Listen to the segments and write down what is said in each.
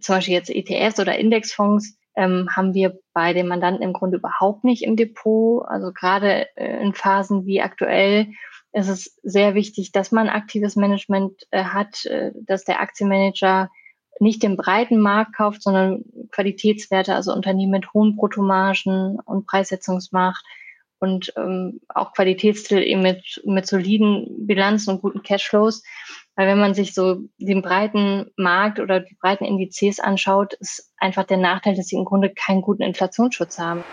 Zum Beispiel jetzt ETFs oder Indexfonds ähm, haben wir bei den Mandanten im Grunde überhaupt nicht im Depot. Also gerade äh, in Phasen wie aktuell ist es sehr wichtig, dass man aktives Management äh, hat, äh, dass der Aktienmanager nicht den breiten Markt kauft, sondern Qualitätswerte, also Unternehmen mit hohen Bruttomargen und Preissetzungsmacht und ähm, auch Qualitätstitel eben mit, mit soliden Bilanzen und guten Cashflows. Weil wenn man sich so den breiten Markt oder die breiten Indizes anschaut, ist einfach der Nachteil, dass sie im Grunde keinen guten Inflationsschutz haben.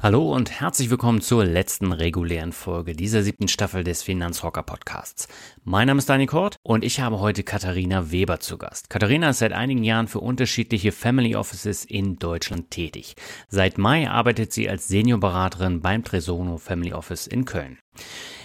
Hallo und herzlich willkommen zur letzten regulären Folge dieser siebten Staffel des Finanzrocker Podcasts. Mein Name ist Dani Kort und ich habe heute Katharina Weber zu Gast. Katharina ist seit einigen Jahren für unterschiedliche Family Offices in Deutschland tätig. Seit Mai arbeitet sie als Seniorberaterin beim Tresono Family Office in Köln.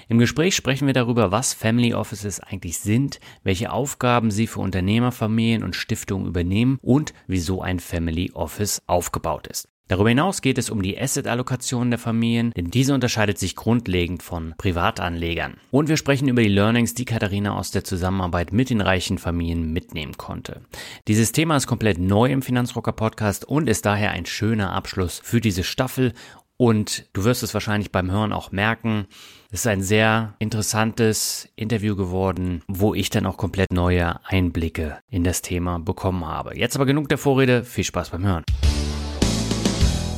Im Gespräch sprechen wir darüber, was Family Offices eigentlich sind, welche Aufgaben sie für Unternehmerfamilien und Stiftungen übernehmen und wieso ein Family Office aufgebaut ist. Darüber hinaus geht es um die Asset-Allokation der Familien, denn diese unterscheidet sich grundlegend von Privatanlegern. Und wir sprechen über die Learnings, die Katharina aus der Zusammenarbeit mit den reichen Familien mitnehmen konnte. Dieses Thema ist komplett neu im Finanzrocker Podcast und ist daher ein schöner Abschluss für diese Staffel. Und du wirst es wahrscheinlich beim Hören auch merken, es ist ein sehr interessantes Interview geworden, wo ich dann auch komplett neue Einblicke in das Thema bekommen habe. Jetzt aber genug der Vorrede, viel Spaß beim Hören.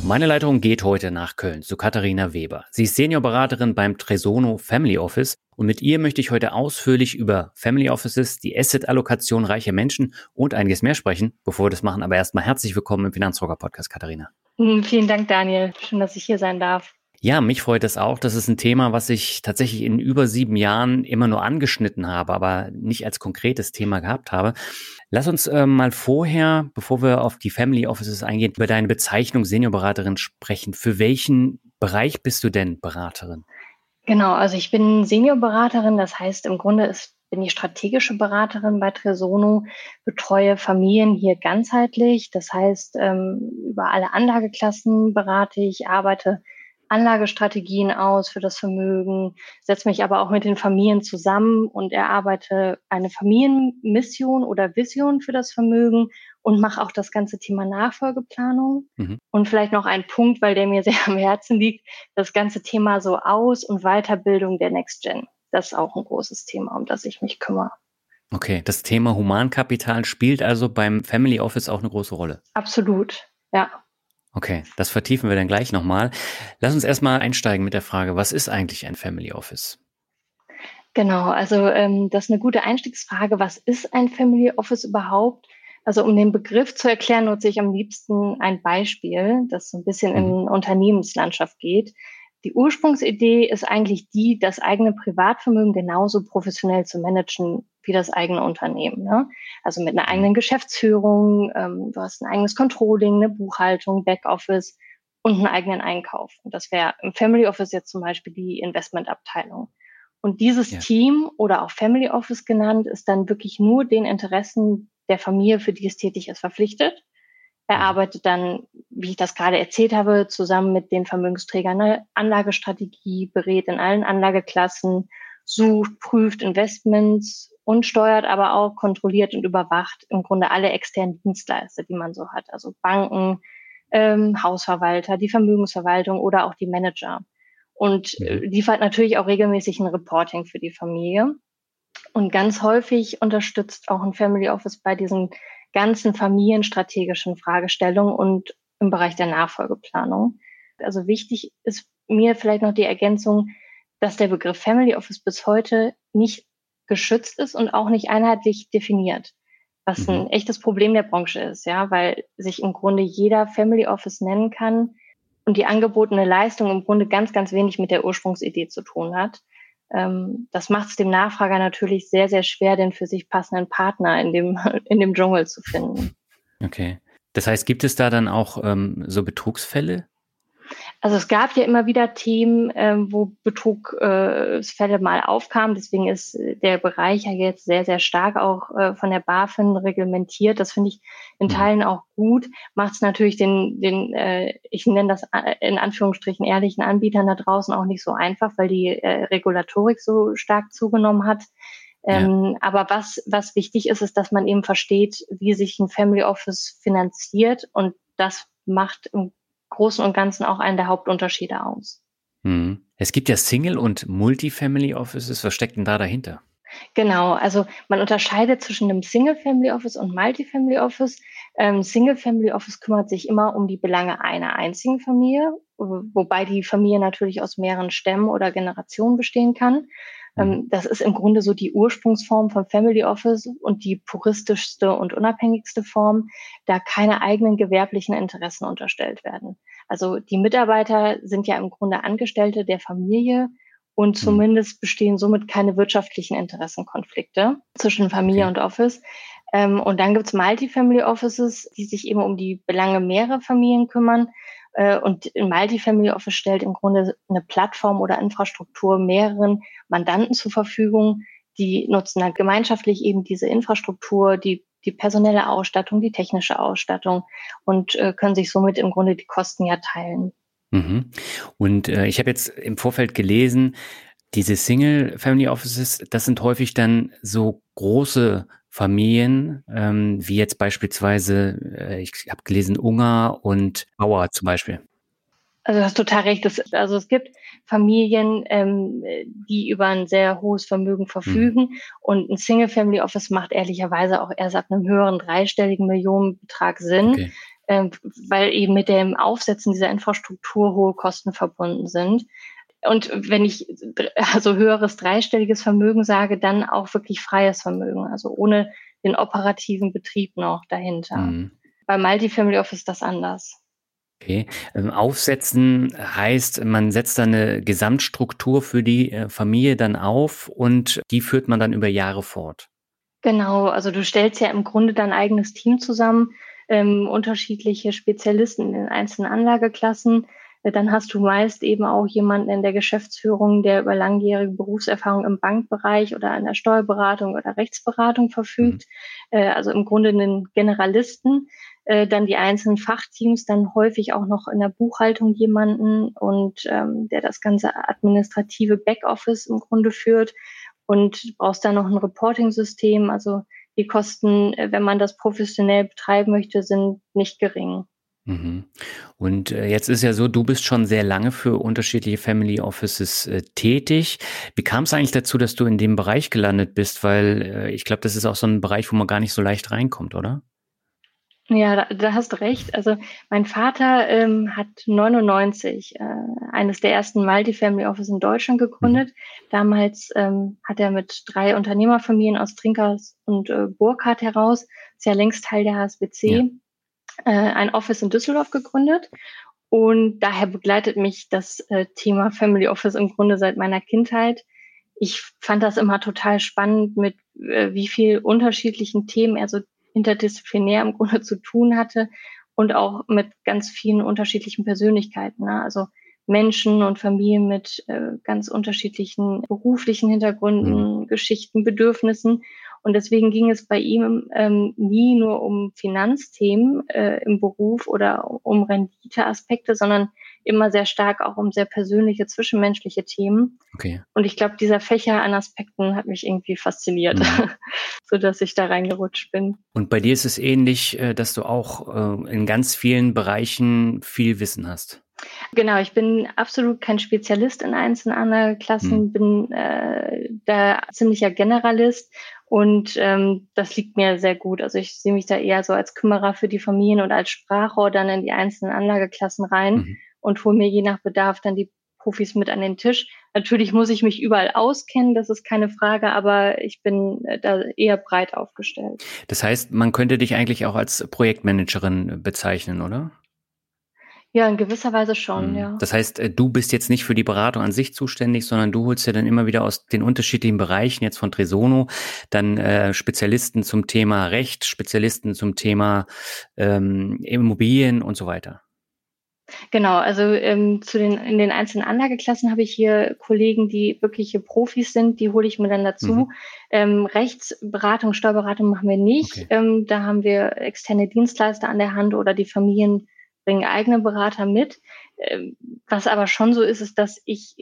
Meine Leitung geht heute nach Köln zu Katharina Weber. Sie ist Seniorberaterin beim Tresono Family Office und mit ihr möchte ich heute ausführlich über Family Offices, die Asset-Allokation reicher Menschen und einiges mehr sprechen. Bevor wir das machen, aber erstmal herzlich willkommen im Finanzrocker Podcast, Katharina. Hm, vielen Dank, Daniel. Schön, dass ich hier sein darf. Ja, mich freut es auch. Das ist ein Thema, was ich tatsächlich in über sieben Jahren immer nur angeschnitten habe, aber nicht als konkretes Thema gehabt habe. Lass uns äh, mal vorher, bevor wir auf die Family Offices eingehen, über deine Bezeichnung Seniorberaterin sprechen. Für welchen Bereich bist du denn Beraterin? Genau, also ich bin Seniorberaterin, das heißt im Grunde ist, bin ich strategische Beraterin bei Tresono, betreue Familien hier ganzheitlich, das heißt ähm, über alle Anlageklassen berate ich, arbeite Anlagestrategien aus für das Vermögen, setze mich aber auch mit den Familien zusammen und erarbeite eine Familienmission oder Vision für das Vermögen und mache auch das ganze Thema Nachfolgeplanung. Mhm. Und vielleicht noch ein Punkt, weil der mir sehr am Herzen liegt, das ganze Thema so Aus- und Weiterbildung der Next Gen. Das ist auch ein großes Thema, um das ich mich kümmere. Okay, das Thema Humankapital spielt also beim Family Office auch eine große Rolle. Absolut, ja. Okay, das vertiefen wir dann gleich nochmal. Lass uns erstmal einsteigen mit der Frage, was ist eigentlich ein Family Office? Genau, also ähm, das ist eine gute Einstiegsfrage. Was ist ein Family Office überhaupt? Also um den Begriff zu erklären, nutze ich am liebsten ein Beispiel, das so ein bisschen mhm. in Unternehmenslandschaft geht. Die Ursprungsidee ist eigentlich die, das eigene Privatvermögen genauso professionell zu managen wie das eigene Unternehmen. Ne? Also mit einer eigenen Geschäftsführung, ähm, du hast ein eigenes Controlling, eine Buchhaltung, Backoffice und einen eigenen Einkauf. Und das wäre im Family Office jetzt zum Beispiel die Investmentabteilung. Und dieses ja. Team oder auch Family Office genannt ist dann wirklich nur den Interessen der Familie, für die es tätig ist, verpflichtet. Er mhm. arbeitet dann, wie ich das gerade erzählt habe, zusammen mit den Vermögensträgern eine Anlagestrategie, berät in allen Anlageklassen, sucht, prüft Investments und steuert aber auch, kontrolliert und überwacht im Grunde alle externen Dienstleister, die man so hat. Also Banken, ähm, Hausverwalter, die Vermögensverwaltung oder auch die Manager. Und äh, liefert natürlich auch regelmäßig ein Reporting für die Familie. Und ganz häufig unterstützt auch ein Family Office bei diesen ganzen familienstrategischen Fragestellungen und im Bereich der Nachfolgeplanung. Also wichtig ist mir vielleicht noch die Ergänzung, dass der Begriff Family Office bis heute nicht geschützt ist und auch nicht einheitlich definiert. was mhm. ein echtes Problem der Branche ist, ja, weil sich im Grunde jeder Family Office nennen kann und die angebotene Leistung im Grunde ganz, ganz wenig mit der Ursprungsidee zu tun hat. Ähm, das macht es dem Nachfrager natürlich sehr, sehr schwer, den für sich passenden Partner in dem, in dem Dschungel zu finden. Okay. Das heißt, gibt es da dann auch ähm, so Betrugsfälle? Also es gab ja immer wieder Themen, ähm, wo Betrugsfälle äh, mal aufkamen. Deswegen ist äh, der Bereich ja jetzt sehr, sehr stark auch äh, von der BaFin reglementiert. Das finde ich in mhm. Teilen auch gut. Macht es natürlich den, den äh, ich nenne das äh, in Anführungsstrichen ehrlichen Anbietern da draußen auch nicht so einfach, weil die äh, Regulatorik so stark zugenommen hat. Ähm, ja. Aber was, was wichtig ist, ist, dass man eben versteht, wie sich ein Family Office finanziert und das macht im Großen und Ganzen auch einen der Hauptunterschiede aus. Hm. Es gibt ja Single- und Multifamily Offices. Was steckt denn da dahinter? Genau, also man unterscheidet zwischen einem Single-Family Office und Multifamily Office. Ähm, Single-Family Office kümmert sich immer um die Belange einer einzigen Familie, wobei die Familie natürlich aus mehreren Stämmen oder Generationen bestehen kann. Ähm, mhm. das ist im Grunde so die Ursprungsform von Family Office und die puristischste und unabhängigste Form, da keine eigenen gewerblichen Interessen unterstellt werden. Also die Mitarbeiter sind ja im Grunde Angestellte der Familie und mhm. zumindest bestehen somit keine wirtschaftlichen Interessenkonflikte zwischen Familie okay. und Office. Ähm, und dann gibt's Multifamily Offices, die sich eben um die Belange mehrerer Familien kümmern. Äh, und ein Multifamily Office stellt im Grunde eine Plattform oder Infrastruktur mehreren Mandanten zur Verfügung. Die nutzen dann gemeinschaftlich eben diese Infrastruktur, die, die personelle Ausstattung, die technische Ausstattung und äh, können sich somit im Grunde die Kosten ja teilen. Mhm. Und äh, ich habe jetzt im Vorfeld gelesen, diese Single Family Offices, das sind häufig dann so große Familien, ähm, wie jetzt beispielsweise, äh, ich habe gelesen, Unger und Bauer zum Beispiel. Also du hast total recht. Das, also es gibt Familien, ähm, die über ein sehr hohes Vermögen verfügen mhm. und ein Single-Family Office macht ehrlicherweise auch erst ab einem höheren dreistelligen Millionenbetrag Sinn, okay. ähm, weil eben mit dem Aufsetzen dieser Infrastruktur hohe Kosten verbunden sind. Und wenn ich also höheres dreistelliges Vermögen sage, dann auch wirklich freies Vermögen, also ohne den operativen Betrieb noch dahinter. Mhm. Bei Multifamily Office ist das anders. Okay. Ähm, aufsetzen heißt, man setzt dann eine Gesamtstruktur für die äh, Familie dann auf und die führt man dann über Jahre fort. Genau, also du stellst ja im Grunde dein eigenes Team zusammen, ähm, unterschiedliche Spezialisten in den einzelnen Anlageklassen, dann hast du meist eben auch jemanden in der Geschäftsführung, der über langjährige Berufserfahrung im Bankbereich oder in der Steuerberatung oder Rechtsberatung verfügt. Mhm. Äh, also im Grunde einen Generalisten. Äh, dann die einzelnen Fachteams, dann häufig auch noch in der Buchhaltung jemanden und ähm, der das ganze administrative Backoffice im Grunde führt. Und brauchst dann noch ein Reporting-System. Also die Kosten, äh, wenn man das professionell betreiben möchte, sind nicht gering. Mhm. Und äh, jetzt ist ja so, du bist schon sehr lange für unterschiedliche Family Offices äh, tätig. Wie kam es eigentlich dazu, dass du in dem Bereich gelandet bist? Weil äh, ich glaube, das ist auch so ein Bereich, wo man gar nicht so leicht reinkommt, oder? Ja, da, da hast recht. Also mein Vater ähm, hat 99 äh, eines der ersten Multifamily Office in Deutschland gegründet. Mhm. Damals ähm, hat er mit drei Unternehmerfamilien aus Trinkers und äh, Burkhardt heraus, ist ja längst Teil der HSBC, ja äh, ein Office in Düsseldorf gegründet. Und daher begleitet mich das äh, Thema Family Office im Grunde seit meiner Kindheit. Ich fand das immer total spannend, mit äh, wie viel unterschiedlichen Themen er so interdisziplinär im Grunde zu tun hatte und auch mit ganz vielen unterschiedlichen Persönlichkeiten. Ne? Also Menschen und Familien mit äh, ganz unterschiedlichen beruflichen Hintergründen, mhm. Geschichten, Bedürfnissen. Und deswegen ging es bei ihm ähm, nie nur um Finanzthemen äh, im Beruf oder um Renditeaspekte, sondern immer sehr stark auch um sehr persönliche, zwischenmenschliche Themen. Okay. Und ich glaube, dieser Fächer an Aspekten hat mich irgendwie fasziniert, mhm. so dass ich da reingerutscht bin. Und bei dir ist es ähnlich, äh, dass du auch äh, in ganz vielen Bereichen viel Wissen hast. Genau, ich bin absolut kein Spezialist in einzelnen Klassen, hm. bin äh, da ziemlicher Generalist und ähm, das liegt mir sehr gut. Also ich sehe mich da eher so als Kümmerer für die Familien und als Sprachrohr dann in die einzelnen Anlageklassen rein mhm. und hole mir je nach Bedarf dann die Profis mit an den Tisch. Natürlich muss ich mich überall auskennen, das ist keine Frage, aber ich bin äh, da eher breit aufgestellt. Das heißt, man könnte dich eigentlich auch als Projektmanagerin bezeichnen, oder? Ja, in gewisser Weise schon, mhm. ja. Das heißt, äh, du bist jetzt nicht für die Beratung an sich zuständig, sondern du holst ja dann immer wieder aus den unterschiedlichen Bereichen, jetzt von Tresono, dann äh, Spezialisten zum Thema Recht, Spezialisten zum Thema ähm, Immobilien und so weiter. Genau, also ähm, zu den in den einzelnen Anlageklassen habe ich hier Kollegen, die wirkliche Profis sind, die hole ich mir dann dazu. Mhm. Ähm, Rechtsberatung, Steuerberatung machen wir nicht. Okay. Ähm, da haben wir externe Dienstleister an der Hand oder die Familien bringen eigene Berater mit. Ähm, was aber schon so ist, ist, dass ich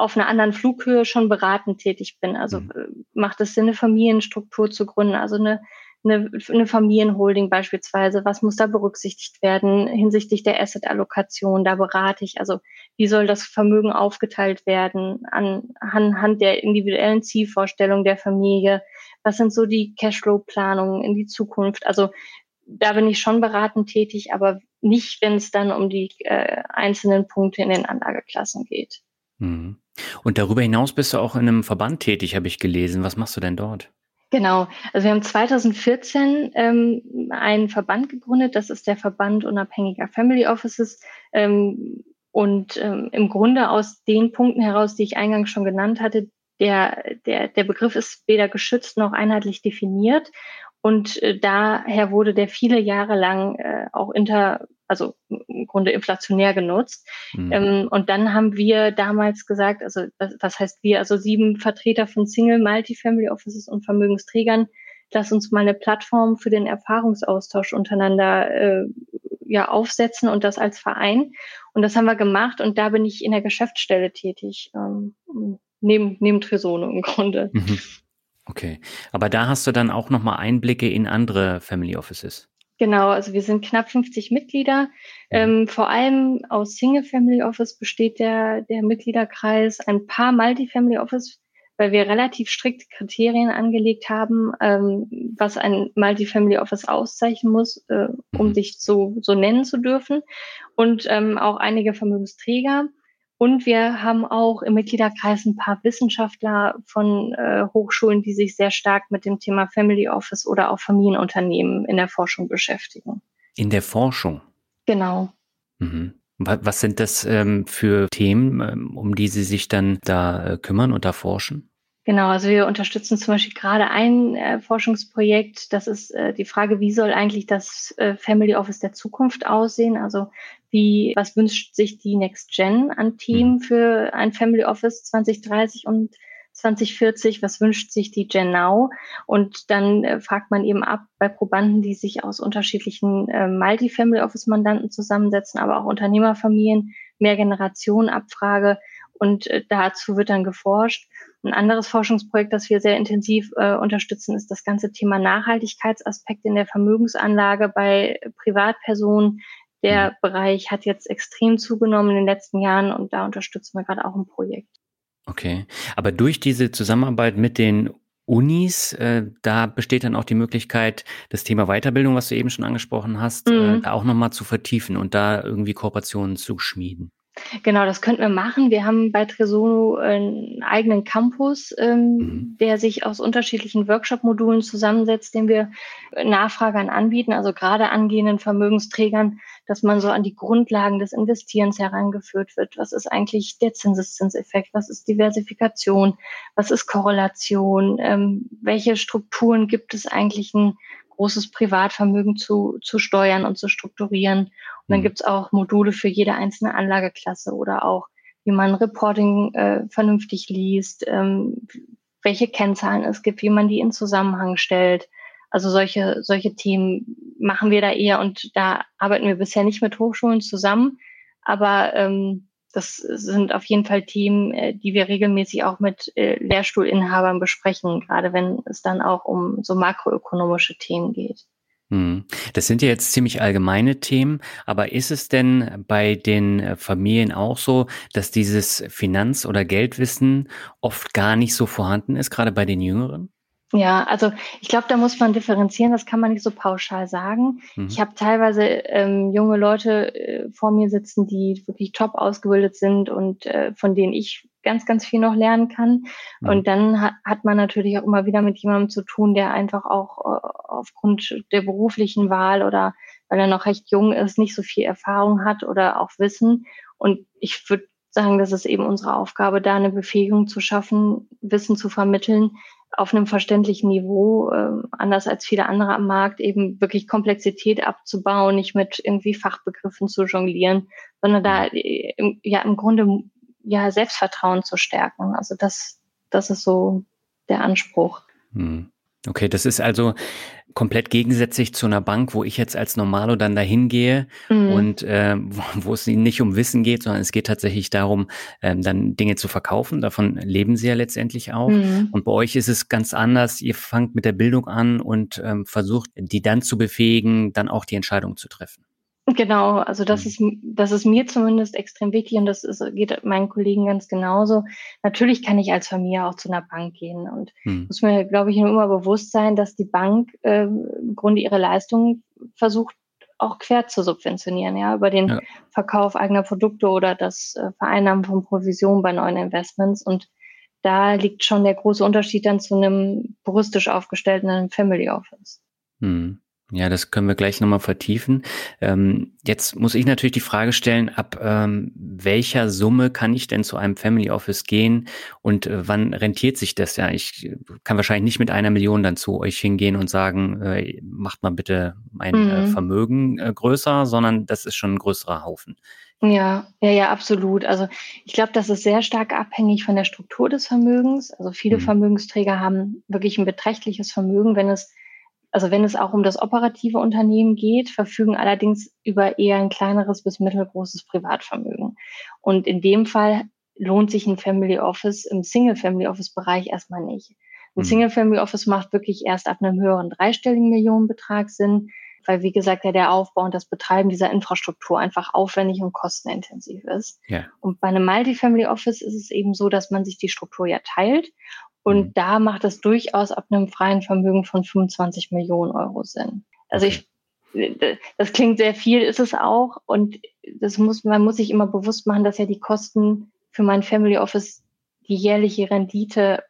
auf einer anderen Flughöhe schon beratend tätig bin. Also mhm. Äh, macht es Sinn, eine Familienstruktur zu gründen, also eine, eine, eine Familienholding beispielsweise. Was muss da berücksichtigt werden hinsichtlich der Asset-Allokation? Da berate ich. Also wie soll das Vermögen aufgeteilt werden an, anhand der individuellen Zielvorstellung der Familie? Was sind so die Cashflow-Planungen in die Zukunft? Also da bin ich schon beratend tätig, aber nicht, wenn es dann um die äh, einzelnen Punkte in den Anlageklassen geht. Mhm. Und darüber hinaus bist du auch in einem Verband tätig, habe ich gelesen. Was machst du denn dort? Genau, also wir haben 2014 ähm, einen Verband gegründet, das ist der Verband unabhängiger Family Offices. Ähm, und ähm, im Grunde aus den Punkten heraus, die ich eingangs schon genannt hatte, der, der, der Begriff ist weder geschützt noch einheitlich definiert. Und äh, daher wurde der viele Jahre lang äh, auch inter, also im Grunde inflationär genutzt. Mhm. Ähm, und dann haben wir damals gesagt, also was, was heißt wir, also sieben Vertreter von Single, Multifamily Offices und Vermögensträgern, lass uns mal eine Plattform für den Erfahrungsaustausch untereinander äh, ja aufsetzen und das als Verein. Und das haben wir gemacht und da bin ich in der Geschäftsstelle tätig, ähm, neben, neben Tresono im Grunde. Mhm. Okay, aber da hast du dann auch nochmal Einblicke in andere Family Offices. Genau, also wir sind knapp 50 Mitglieder. Ähm, vor allem aus Single Family Office besteht der, der Mitgliederkreis. Ein paar Multi-Family Office, weil wir relativ strikte Kriterien angelegt haben, ähm, was ein Multi-Family Office auszeichnen muss, äh, um mhm. sich so, so nennen zu dürfen. Und ähm, auch einige Vermögensträger. Und wir haben auch im Mitgliederkreis ein paar Wissenschaftler von äh, Hochschulen, die sich sehr stark mit dem Thema Family Office oder auch Familienunternehmen in der Forschung beschäftigen. In der Forschung? Genau. Mhm. Was sind das ähm, für Themen, ähm, um die Sie sich dann da äh, kümmern und da forschen? Genau, also wir unterstützen zum Beispiel gerade ein äh, Forschungsprojekt. Das ist äh, die Frage, wie soll eigentlich das äh, Family Office der Zukunft aussehen? Also wie, was wünscht sich die Next Gen an Team mhm. für ein Family Office 2030 und 2040? Was wünscht sich die Gen Now? Und dann äh, fragt man eben ab bei Probanden, die sich aus unterschiedlichen äh, Multi-Family Office Mandanten zusammensetzen, aber auch Unternehmerfamilien, Mehrgenerationen-Abfrage. Und äh, dazu wird dann geforscht. Ein anderes Forschungsprojekt, das wir sehr intensiv äh, unterstützen, ist das ganze Thema Nachhaltigkeitsaspekte in der Vermögensanlage bei Privatpersonen. Der mhm. Bereich hat jetzt extrem zugenommen in den letzten Jahren und da unterstützen wir gerade auch ein Projekt. Okay, aber durch diese Zusammenarbeit mit den Unis, äh, da besteht dann auch die Möglichkeit, das Thema Weiterbildung, was du eben schon angesprochen hast, äh, mhm. äh, auch nochmal zu vertiefen und da irgendwie Kooperationen zu schmieden. Genau, das könnten wir machen. Wir haben bei Tresono einen eigenen Campus, ähm, mhm. der sich aus unterschiedlichen Workshop-Modulen zusammensetzt, den wir Nachfragern anbieten, also gerade angehenden Vermögensträgern, dass man so an die Grundlagen des Investierens herangeführt wird. Was ist eigentlich der Zinseszinseffekt? Was ist Diversifikation? Was ist Korrelation? Ähm, welche Strukturen gibt es eigentlich, ein großes Privatvermögen zu, zu steuern und zu strukturieren? Und dann mhm. gibt es auch Module für jede einzelne Anlageklasse oder auch, wie man Reporting äh, vernünftig liest, ähm, welche Kennzahlen es gibt, wie man die in Zusammenhang stellt. Also solche, solche Themen machen wir da eher und da arbeiten wir bisher nicht mit Hochschulen zusammen. Aber ähm, das sind auf jeden Fall Themen, äh, die wir regelmäßig auch mit äh, Lehrstuhlinhabern besprechen, gerade wenn es dann auch um so makroökonomische Themen geht. Hm. Das sind ja jetzt ziemlich allgemeine Themen, aber ist es denn bei den äh, Familien auch so, dass dieses Finanz- oder Geldwissen oft gar nicht so vorhanden ist, gerade bei den Jüngeren? Ja, also ich glaube, da muss man differenzieren, das kann man nicht so pauschal sagen. Mhm. Ich habe teilweise ähm, junge Leute äh, vor mir sitzen, die wirklich top ausgebildet sind und äh, von denen ich ganz, ganz viel noch lernen kann. Mhm. Und dann hat, hat man natürlich auch immer wieder mit jemandem zu tun, der einfach auch äh, aufgrund der beruflichen Wahl oder weil er noch recht jung ist, nicht so viel Erfahrung hat oder auch Wissen. Und ich würde sagen, das ist eben unsere Aufgabe, da eine Befähigung zu schaffen, Wissen zu vermitteln, auf einem verständlichen Niveau, äh, anders als viele andere am Markt, eben wirklich Komplexität abzubauen, nicht mit irgendwie Fachbegriffen zu jonglieren, sondern da äh, im, ja im Grunde ja Selbstvertrauen zu stärken. Also das, das ist so der Anspruch. Hm. Okay, das ist also komplett gegensätzlich zu einer Bank, wo ich jetzt als Normalo dann dahin gehe mhm. und äh, wo, wo, es nicht um Wissen geht, sondern es geht tatsächlich darum, ähm, dann Dinge zu verkaufen. Davon leben sie ja letztendlich auch. Mhm. Und bei euch ist es ganz anders. Ihr fangt mit der Bildung an und ähm, versucht, die dann zu befähigen, dann auch die Entscheidung zu treffen. Genau, also das ist, das ist mir zumindest extrem wichtig und das ist, geht meinen Kollegen ganz genauso. Natürlich kann ich als Familie auch zu einer Bank gehen und hm. muss mir, glaube ich, immer bewusst sein, dass die Bank äh, im Grunde ihre Leistungen versucht, auch quer zu subventionieren, ja, über den ja. Verkauf eigener Produkte oder das äh, Vereinnahmen von Provisionen bei neuen Investments. Und da liegt schon der große Unterschied dann zu einem puristisch aufgestellten Family Office. Hm. Ja, das können wir gleich nochmal vertiefen. Ähm, jetzt muss ich natürlich die Frage stellen, ab ähm, welcher Summe kann ich denn zu einem Family Office gehen und äh, wann rentiert sich das? Ja, ich kann wahrscheinlich nicht mit einer Million dann zu euch hingehen und sagen, äh, macht mal bitte mein äh, mhm. äh, Vermögen äh, größer, sondern das ist schon ein größerer Haufen. Ja, ja, ja, absolut. Also ich glaube, das ist sehr stark abhängig von der Struktur des Vermögens. Also viele mhm. Vermögensträger haben wirklich ein beträchtliches Vermögen, wenn es also wenn es auch um das operative Unternehmen geht, verfügen allerdings über eher ein kleineres bis mittelgroßes Privatvermögen. Und in dem Fall lohnt sich ein Family Office im Single Family Office Bereich erstmal nicht. Ein mhm. Single Family Office macht wirklich erst ab einem höheren dreistelligen Millionenbetrag Sinn, weil wie gesagt ja der Aufbau und das Betreiben dieser Infrastruktur einfach aufwendig und kostenintensiv ist. Ja. Und bei einem Multifamily Office ist es eben so, dass man sich die Struktur ja teilt und mhm. da macht es durchaus ab einem freien Vermögen von 25 Millionen Euro Sinn. Also ich, das klingt sehr viel, ist es auch. Und das muss, man muss sich immer bewusst machen, dass ja die Kosten für mein Family Office die jährliche Rendite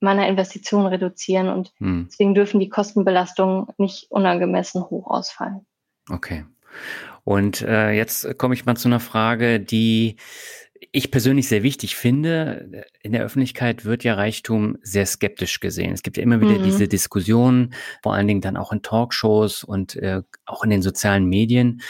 meiner Investition reduzieren und hm. deswegen dürfen die Kostenbelastungen nicht unangemessen hoch ausfallen. Okay. Und äh, jetzt komme ich mal zu einer Frage, die ich persönlich sehr wichtig finde, in der Öffentlichkeit wird ja Reichtum sehr skeptisch gesehen. Es gibt ja immer wieder mhm. diese Diskussionen, vor allen Dingen dann auch in Talkshows und äh, auch in den sozialen Medien.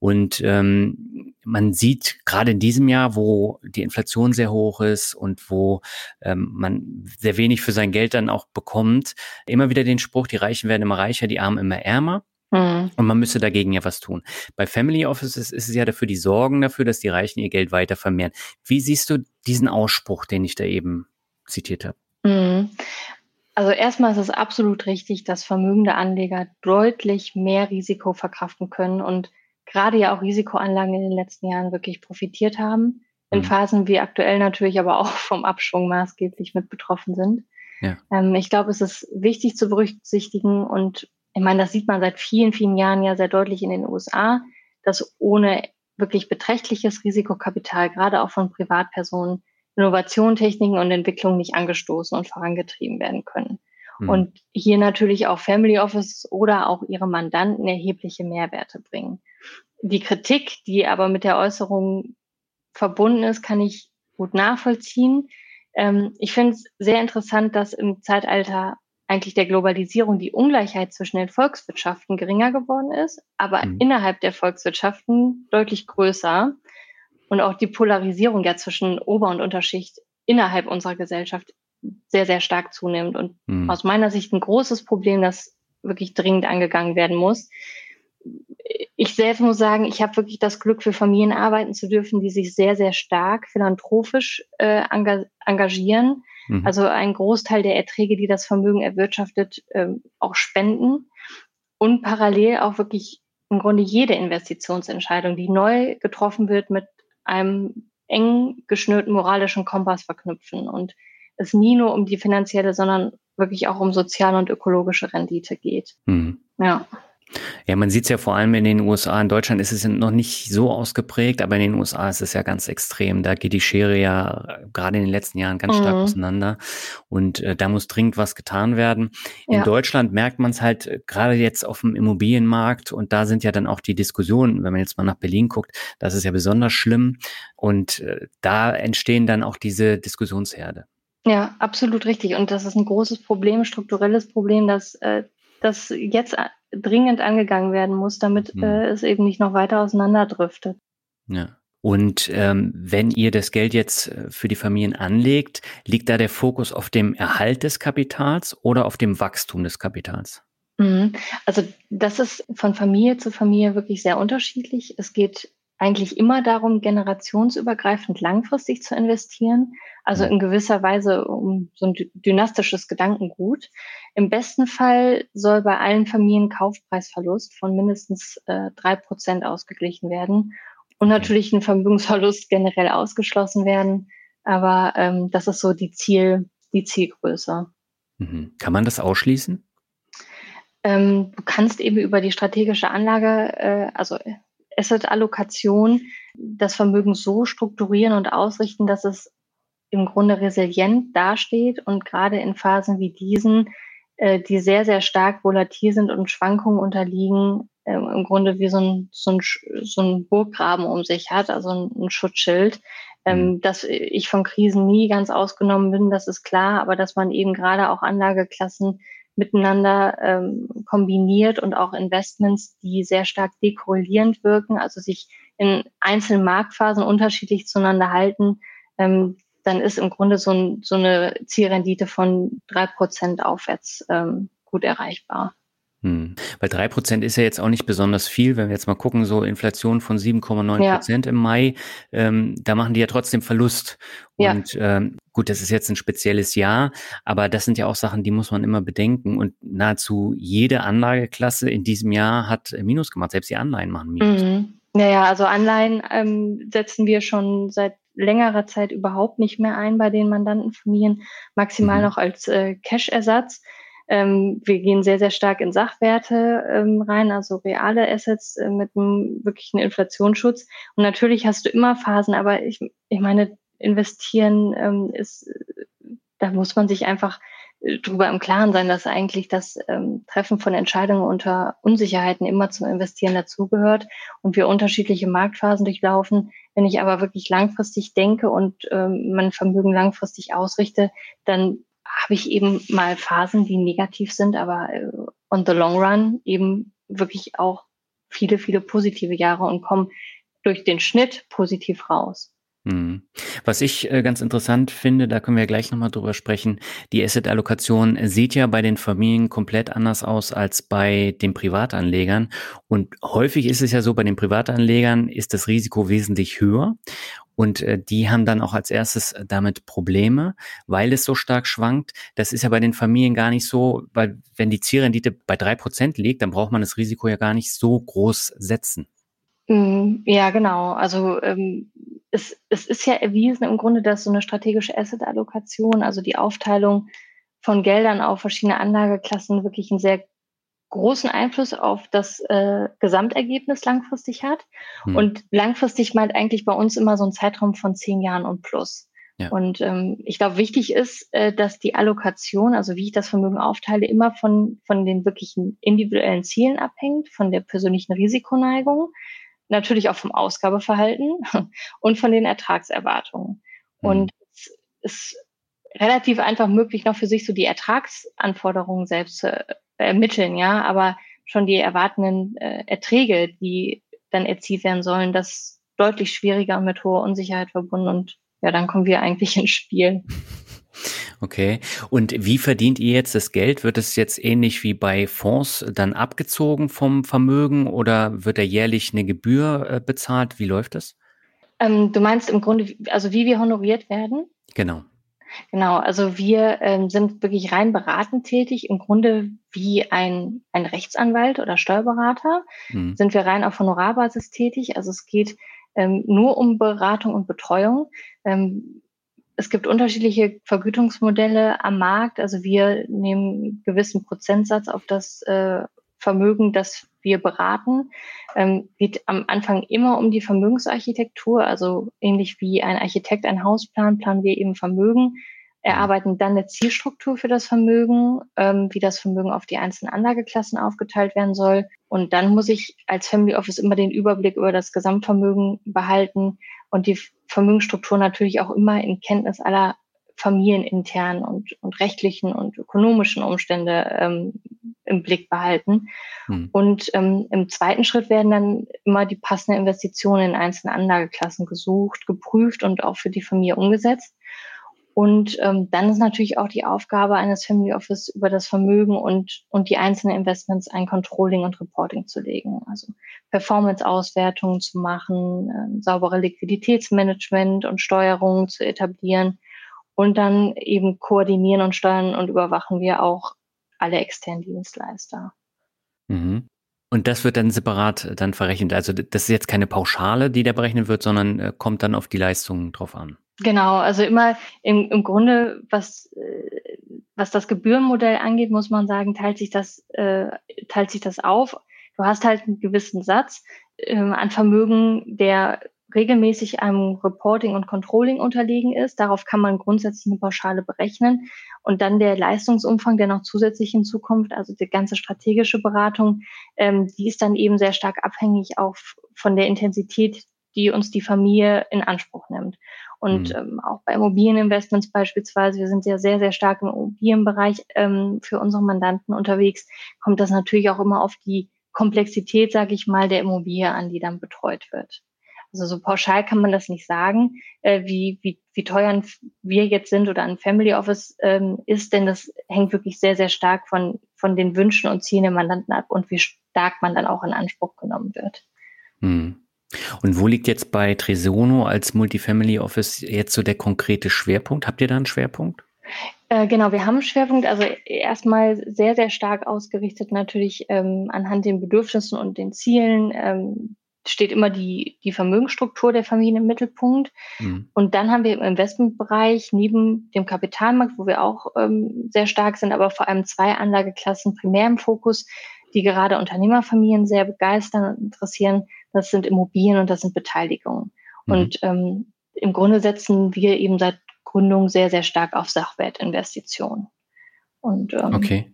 Und ähm, man sieht gerade in diesem Jahr, wo die Inflation sehr hoch ist und wo ähm, man sehr wenig für sein Geld dann auch bekommt, immer wieder den Spruch, die Reichen werden immer reicher, die Armen immer ärmer. Mhm. Und man müsste dagegen ja was tun. Bei Family Offices ist es ja dafür, die sorgen dafür, dass die Reichen ihr Geld weiter vermehren. Wie siehst du diesen Ausspruch, den ich da eben zitiert habe? Mhm. Also erstmal ist es absolut richtig, dass vermögende Anleger deutlich mehr Risiko verkraften können und gerade ja auch Risikoanlagen in den letzten Jahren wirklich profitiert haben. In mhm. Phasen wie aktuell natürlich aber auch vom Abschwung maßgeblich mit betroffen sind. Ja. Ähm, ich glaube, es ist wichtig zu berücksichtigen und ich meine, das sieht man seit vielen, vielen Jahren ja sehr deutlich in den USA, dass ohne wirklich beträchtliches Risikokapital, gerade auch von Privatpersonen, Innovation, Techniken und Entwicklung nicht angestoßen und vorangetrieben werden können. Mhm. Und hier natürlich auch Family Office oder auch ihre Mandanten erhebliche Mehrwerte bringen. Die Kritik, die aber mit der Äußerung verbunden ist, kann ich gut nachvollziehen. Ähm, ich finde es sehr interessant, dass im Zeitalter eigentlich der Globalisierung die Ungleichheit zwischen den Volkswirtschaften geringer geworden ist, aber mhm. innerhalb der Volkswirtschaften deutlich größer und auch die Polarisierung ja zwischen Ober- und Unterschicht innerhalb unserer Gesellschaft sehr, sehr stark zunimmt und mhm. aus meiner Sicht ein großes Problem, das wirklich dringend angegangen werden muss. Ich selbst muss sagen, ich habe wirklich das Glück, für Familien arbeiten zu dürfen, die sich sehr, sehr stark philanthropisch äh, engagieren Mhm. Also ein Großteil der Erträge, die das Vermögen erwirtschaftet, ähm, auch spenden und parallel auch wirklich im Grunde jede Investitionsentscheidung, die neu getroffen wird, mit einem eng geschnürten moralischen Kompass verknüpfen. Und es nie nur um die finanzielle, sondern wirklich auch um soziale und ökologische Rendite geht. Mhm. Ja. Ja, man sieht es ja vor allem in den USA. In Deutschland ist es noch nicht so ausgeprägt, aber in den USA ist es ja ganz extrem. Da geht die Schere ja gerade in den letzten Jahren ganz mhm. stark auseinander. Und äh, da muss dringend was getan werden. In ja. Deutschland merkt man es halt äh, gerade jetzt auf dem Immobilienmarkt. Und da sind ja dann auch die Diskussionen, wenn man jetzt mal nach Berlin guckt, das ist ja besonders schlimm. Und äh, da entstehen dann auch diese Diskussionsherde. Ja, absolut richtig. Und das ist ein großes Problem, strukturelles Problem, dass äh, das jetzt dringend angegangen werden muss, damit mhm. äh, es eben nicht noch weiter auseinanderdriftet. Ja. Und ähm, wenn ihr das Geld jetzt äh, für die Familien anlegt, liegt da der Fokus auf dem Erhalt des Kapitals oder auf dem Wachstum des Kapitals? Mhm. Also das ist von Familie zu Familie wirklich sehr unterschiedlich. Es geht eigentlich immer darum, generationsübergreifend langfristig zu investieren, also in gewisser Weise um so ein dynastisches Gedankengut. Im besten Fall soll bei allen Familien Kaufpreisverlust von mindestens äh, drei äh, Prozent ausgeglichen werden und natürlich ein Vermögensverlust generell ausgeschlossen werden. Aber ähm, das ist so die Ziel, die Zielgröße. Mhm. Kann man das ausschließen? Ähm, du kannst eben über die strategische Anlage, äh, also Asset-Allokation das Vermögen so strukturieren und ausrichten, dass es im Grunde resilient dasteht und gerade in Phasen wie diesen, äh, die sehr, sehr stark volatil sind und Schwankungen unterliegen, äh, im Grunde wie so ein, so, ein, so ein Burggraben um sich hat, also ein, ein Schutzschild. Ähm, mhm. dass ich von Krisen nie ganz ausgenommen bin, das ist klar, aber dass man eben gerade auch Anlageklassen miteinander ähm, kombiniert und auch Investments, die sehr stark dekorrelierend wirken, also sich in einzelnen Marktphasen unterschiedlich zueinander halten, ähm, dann ist im Grunde so, ein, so eine Zielrendite von drei Prozent aufwärts ähm, gut erreichbar. Hm. Weil drei Prozent ist ja jetzt auch nicht besonders viel, wenn wir jetzt mal gucken, so Inflation von 7,9 Prozent ja. im Mai, ähm, da machen die ja trotzdem Verlust. Und ja. ähm, gut, das ist jetzt ein spezielles Jahr, aber das sind ja auch Sachen, die muss man immer bedenken. Und nahezu jede Anlageklasse in diesem Jahr hat Minus gemacht, selbst die Anleihen machen Minus. Mhm. Naja, also Anleihen ähm, setzen wir schon seit längerer Zeit überhaupt nicht mehr ein bei den Mandantenfamilien, maximal mhm. noch als äh, Cash-Ersatz. Ähm, wir gehen sehr, sehr stark in Sachwerte ähm, rein, also reale Assets äh, mit einem wirklichen Inflationsschutz. Und natürlich hast du immer Phasen, aber ich, ich meine, investieren ähm, ist, da muss man sich einfach äh, darüber im Klaren sein, dass eigentlich das ähm, Treffen von Entscheidungen unter Unsicherheiten immer zum Investieren dazugehört und wir unterschiedliche Marktphasen durchlaufen. Wenn ich aber wirklich langfristig denke und ähm, mein Vermögen langfristig ausrichte, dann habe ich eben mal Phasen, die negativ sind, aber äh, on the long run eben wirklich auch viele, viele positive Jahre und kommen durch den Schnitt positiv raus. Mhm. Was ich äh, ganz interessant finde, da können wir gleich nochmal drüber sprechen, die Asset-Allokation sieht ja bei den Familien komplett anders aus als bei den Privatanlegern. Und häufig ist es ja so, bei den Privatanlegern ist das Risiko wesentlich höher. Und äh, die haben dann auch als erstes damit Probleme, weil es so stark schwankt. Das ist ja bei den Familien gar nicht so, weil wenn die Zielrendite bei drei Prozent liegt, dann braucht man das Risiko ja gar nicht so groß setzen. Mm, ja, genau. Also ähm, es, es ist ja erwiesen im Grunde, dass so eine strategische Asset-Allokation, also die Aufteilung von Geldern auf verschiedene Anlageklassen wirklich einen sehr großen Einfluss auf das äh, Gesamtergebnis langfristig hat. Hm. Und langfristig meint eigentlich bei uns immer so ein Zeitraum von zehn Jahren und plus. Ja. Und ähm, ich glaube, wichtig ist, äh, dass die Allokation, also wie ich das Vermögen aufteile, immer von, von den wirklichen individuellen Zielen abhängt, von der persönlichen Risikoneigung, natürlich auch vom Ausgabeverhalten und von den Ertragserwartungen. Mhm. Und es ist relativ einfach möglich, noch für sich so die Ertragsanforderungen selbst zu ermitteln, ja, aber schon die erwartenden äh, Erträge, die dann erzielt werden sollen, das deutlich schwieriger und mit hoher Unsicherheit verbunden und ja, dann kommen wir eigentlich ins Spiel. Okay. Und wie verdient ihr jetzt das Geld? Wird es jetzt ähnlich wie bei Fonds dann abgezogen vom Vermögen oder wird da jährlich eine Gebühr äh, bezahlt? Wie läuft das? Ähm, du meinst im Grunde, also wie wir honoriert werden? Genau. Genau, also wir ähm, sind wirklich rein beratend tätig, im Grunde wie ein, ein Rechtsanwalt oder Steuerberater mhm. sind wir rein auf Honorarbasis tätig. Also es geht ähm, nur um Beratung und Betreuung. Ähm, es gibt unterschiedliche Vergütungsmodelle am Markt. Also wir nehmen einen gewissen Prozentsatz auf das äh, Vermögen, das wir beraten. Ähm, geht am Anfang immer um die Vermögensarchitektur. Also ähnlich wie ein Architekt einen Hausplan, planen wir eben Vermögen erarbeiten dann eine Zielstruktur für das Vermögen, ähm, wie das Vermögen auf die einzelnen Anlageklassen aufgeteilt werden soll. Und dann muss ich als Family Office immer den Überblick über das Gesamtvermögen behalten und die Vermögensstruktur natürlich auch immer in Kenntnis aller familieninternen und, und rechtlichen und ökonomischen Umstände ähm, im Blick behalten. Hm. Und ähm, im zweiten Schritt werden dann immer die passenden Investitionen in einzelne Anlageklassen gesucht, geprüft und auch für die Familie umgesetzt. Und ähm, dann ist natürlich auch die Aufgabe eines Family Office über das Vermögen und, und die einzelnen Investments ein Controlling und Reporting zu legen. Also Performance-Auswertungen zu machen, äh, saubere Liquiditätsmanagement und Steuerung zu etablieren. Und dann eben koordinieren und steuern und überwachen wir auch alle externen Dienstleister. Mhm. Und das wird dann separat dann verrechnet. Also das ist jetzt keine Pauschale, die da berechnet wird, sondern äh, kommt dann auf die Leistungen drauf an. Genau, also immer im, im Grunde, was, äh, was das Gebührenmodell angeht, muss man sagen, teilt sich das, äh, teilt sich das auf. Du hast halt einen gewissen Satz äh, an Vermögen, der regelmäßig einem Reporting und Controlling unterlegen ist. Darauf kann man grundsätzlich eine Pauschale berechnen. Und dann der Leistungsumfang, der noch zusätzlich hinzukommt, also die ganze strategische Beratung, ähm, die ist dann eben sehr stark abhängig auch von der Intensität, die uns die Familie in Anspruch nimmt. Und mhm. ähm, auch bei Immobilieninvestments beispielsweise, wir sind ja sehr, sehr stark im Immobilienbereich ähm, für unsere Mandanten unterwegs, kommt das natürlich auch immer auf die Komplexität, sage ich mal, der Immobilie an, die dann betreut wird. Also so pauschal kann man das nicht sagen, äh, wie, wie, wie teuer wir jetzt sind oder ein Family Office ähm, ist, denn das hängt wirklich sehr, sehr stark von, von den Wünschen und Zielen der Mandanten ab und wie stark man dann auch in Anspruch genommen wird. Hm. Und wo liegt jetzt bei Tresono als Multifamily Office jetzt so der konkrete Schwerpunkt? Habt ihr da einen Schwerpunkt? Äh, genau, wir haben einen Schwerpunkt, also erstmal sehr, sehr stark ausgerichtet natürlich ähm, anhand den Bedürfnissen und den Zielen. Ähm, steht immer die, die Vermögensstruktur der Familie im Mittelpunkt. Mhm. Und dann haben wir im Investmentbereich neben dem Kapitalmarkt, wo wir auch ähm, sehr stark sind, aber vor allem zwei Anlageklassen primär im Fokus, die gerade Unternehmerfamilien sehr begeistern und interessieren. Das sind Immobilien und das sind Beteiligungen. Mhm. Und ähm, im Grunde setzen wir eben seit Gründung sehr, sehr stark auf Sachwertinvestitionen. Und ähm, okay.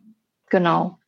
genau.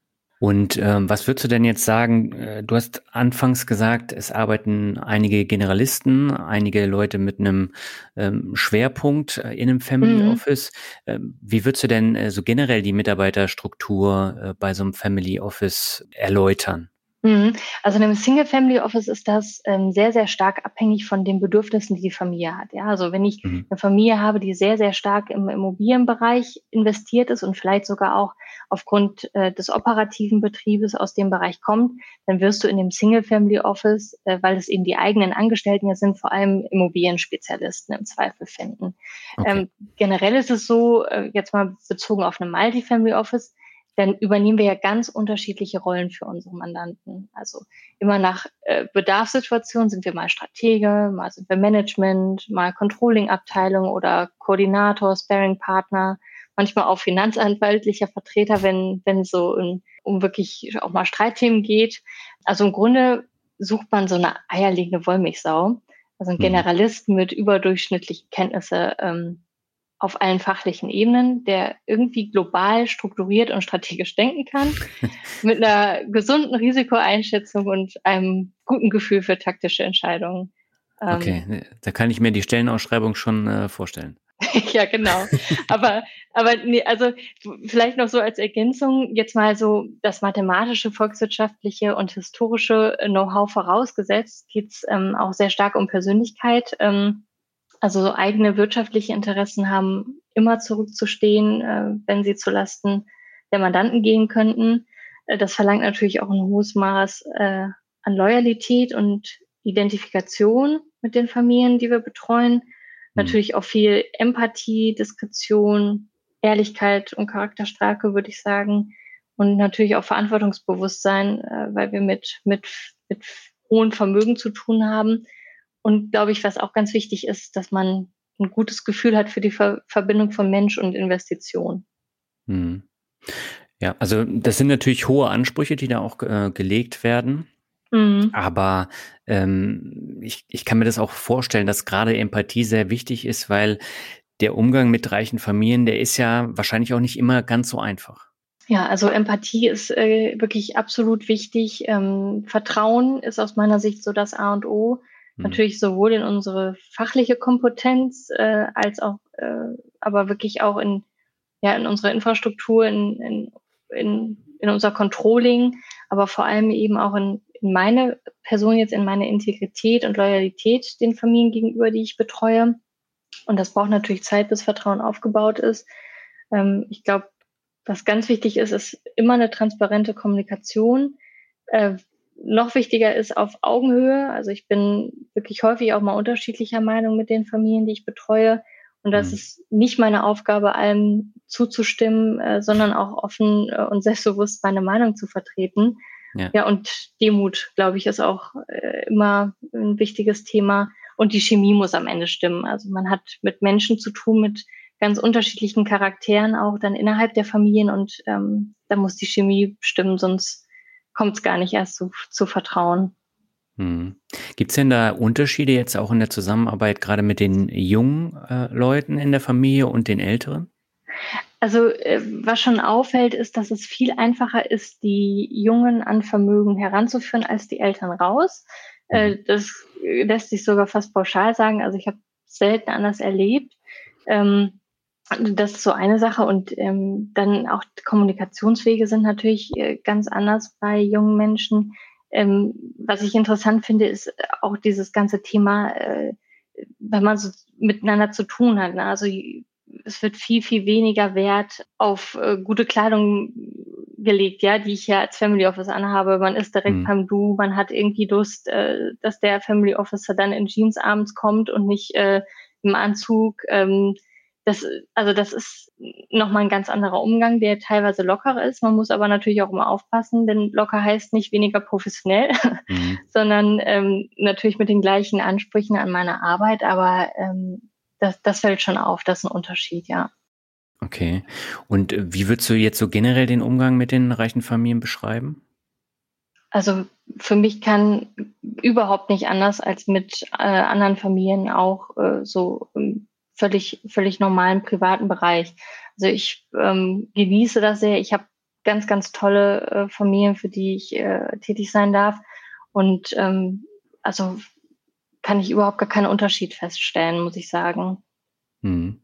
Und ähm, was würdest du denn jetzt sagen? Äh, du hast anfangs gesagt, es arbeiten einige Generalisten, einige Leute mit einem ähm, Schwerpunkt äh, in einem Family mhm. Office. Ähm, wie würdest du denn äh, so generell die Mitarbeiterstruktur äh, bei so einem Family Office erläutern? Mhm. Also in einem Single-Family-Office ist das ähm, sehr, sehr stark abhängig von den Bedürfnissen, die die Familie hat. Ja, also wenn ich mhm. eine Familie habe, die sehr, sehr stark im Immobilienbereich investiert ist und vielleicht sogar auch aufgrund äh, des operativen Betriebes aus dem Bereich kommt, dann wirst du in dem Single-Family-Office, äh, weil es eben die eigenen Angestellten ja sind, vor allem Immobilienspezialisten im Zweifel finden. Okay. Ähm, generell ist es so, äh, jetzt mal bezogen auf eine Multi-Family-Office, dann übernehmen wir ja ganz unterschiedliche Rollen für unsere Mandanten. Also immer nach äh, Bedarfssituation sind wir mal Stratege, mal sind wir Management, mal Controlling-Abteilung oder Koordinator, Sparing-Partner, manchmal auch finanzanwaltlicher Vertreter, wenn, wenn es so in, um wirklich auch mal Streitthemen geht. Also im Grunde sucht man so eine eierlegende Wollmilchsau, also ein mhm. Generalist mit überdurchschnittlichen Kenntnisse ähm, auf allen fachlichen Ebenen, der irgendwie global strukturiert und strategisch denken kann, mit einer gesunden Risikoeinschätzung und einem guten Gefühl für taktische Entscheidungen. Ähm, okay, da kann ich mir die Stellenausschreibung schon äh, vorstellen. ja, genau. Aber, aber nee, also vielleicht noch so als Ergänzung jetzt mal so das mathematische, volkswirtschaftliche und historische Know-how vorausgesetzt, geht's ähm, auch sehr stark um Persönlichkeit. Ähm, also so eigene wirtschaftliche Interessen haben immer zurückzustehen, äh, wenn sie zulasten der Mandanten gehen könnten. Äh, das verlangt natürlich auch ein hohes Maß äh, an Loyalität und Identifikation mit den Familien, die wir betreuen. Mhm. Natürlich auch viel Empathie, Diskretion, Ehrlichkeit und Charakterstärke, würde ich sagen. Und natürlich auch Verantwortungsbewusstsein, äh, weil wir mit, mit, mit hohen Vermögen zu tun haben und glaube ich, was auch ganz wichtig ist, dass man ein gutes Gefühl hat für die Ver Verbindung von Mensch und Investition. Hm. Ja, also das sind natürlich hohe Ansprüche, die da auch äh, gelegt werden. Mhm. Aber ähm, ich, ich kann mir das auch vorstellen, dass gerade Empathie sehr wichtig ist, weil der Umgang mit reichen Familien, der ist ja wahrscheinlich auch nicht immer ganz so einfach. Ja, also Empathie ist äh, wirklich absolut wichtig. Ähm, Vertrauen ist aus meiner Sicht so das A und O. Mhm. Natürlich sowohl in unsere fachliche Kompetenz äh, als auch, äh, aber wirklich auch in, ja, in unsere Infrastruktur, in, in, in, in unser Controlling, aber vor allem eben auch in, in meine Person jetzt, in meine Integrität und Loyalität den Familien gegenüber, die ich betreue. Und das braucht natürlich Zeit, bis Vertrauen aufgebaut ist. Ähm, ich glaube, was ganz wichtig ist, ist immer eine transparente Kommunikation. Äh, noch wichtiger ist auf Augenhöhe. Also ich bin wirklich häufig auch mal unterschiedlicher Meinung mit den Familien, die ich betreue. Und das mhm. ist nicht meine Aufgabe, allem zuzustimmen, äh, sondern auch offen äh, und selbstbewusst meine Meinung zu vertreten. Ja, ja und Demut, glaube ich, ist auch äh, immer ein wichtiges Thema. Und die Chemie muss am Ende stimmen. Also man hat mit Menschen zu tun, mit ganz unterschiedlichen Charakteren auch dann innerhalb der Familien und ähm, da muss die Chemie stimmen, sonst kommt es gar nicht erst zu, zu Vertrauen. Hm. Gibt es denn da Unterschiede jetzt auch in der Zusammenarbeit gerade mit den jungen äh, Leuten in der Familie und den älteren? Also äh, was schon auffällt, ist, dass es viel einfacher ist, die Jungen an Vermögen heranzuführen als die Eltern raus. Äh, mhm. das lässt sich sogar fast pauschal sagen. Also ich habe selten anders erlebt. Ähm, das ist so eine Sache und ähm, dann auch Kommunikationswege sind natürlich äh, ganz anders bei jungen Menschen. Ähm, was ich interessant finde, ist auch dieses ganze Thema, äh, wenn man so miteinander zu tun hat. Ne? Also es wird viel, viel weniger Wert auf äh, gute Kleidung gelegt, ja, die ich ja als Family Officer anhabe. Man ist direkt mhm. beim Du, man hat irgendwie Lust, äh, dass der Family Officer dann in Jeans abends kommt und nicht äh, im Anzug. Ähm, das, also das ist nochmal ein ganz anderer Umgang, der teilweise lockerer ist. Man muss aber natürlich auch immer aufpassen, denn locker heißt nicht weniger professionell, mhm. sondern ähm, natürlich mit den gleichen Ansprüchen an meine Arbeit. Aber ähm, das, das fällt schon auf, das ist ein Unterschied, ja. Okay. Und äh, wie würdest du jetzt so generell den Umgang mit den reichen Familien beschreiben? Also für mich kann überhaupt nicht anders als mit äh, anderen Familien auch äh, so ähm, völlig, völlig normalen privaten Bereich. Also ich ähm, genieße das sehr. Ich habe ganz, ganz tolle äh, Familien, für die ich äh, tätig sein darf. Und ähm, also kann ich überhaupt gar keinen Unterschied feststellen, muss ich sagen. Hm.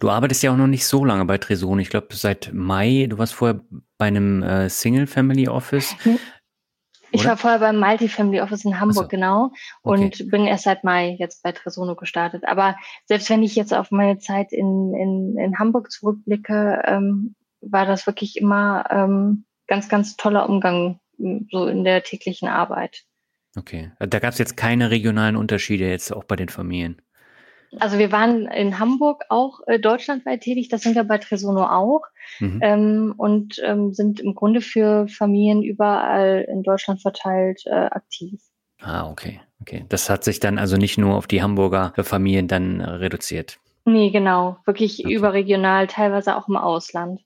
Du arbeitest ja auch noch nicht so lange bei Treson. Ich glaube, seit Mai, du warst vorher bei einem äh, Single Family Office. Ich war vorher beim Multifamily Office in Hamburg, so. genau. Und okay. bin erst seit Mai jetzt bei Tresono gestartet. Aber selbst wenn ich jetzt auf meine Zeit in, in, in Hamburg zurückblicke, ähm, war das wirklich immer ähm, ganz, ganz toller Umgang so in der täglichen Arbeit. Okay. Da gab es jetzt keine regionalen Unterschiede jetzt auch bei den Familien. Also wir waren in Hamburg auch äh, deutschlandweit tätig, das sind wir bei Tresono auch mhm. ähm, und ähm, sind im Grunde für Familien überall in Deutschland verteilt äh, aktiv. Ah, okay. Okay. Das hat sich dann also nicht nur auf die Hamburger Familien dann äh, reduziert. Nee, genau. Wirklich okay. überregional, teilweise auch im Ausland.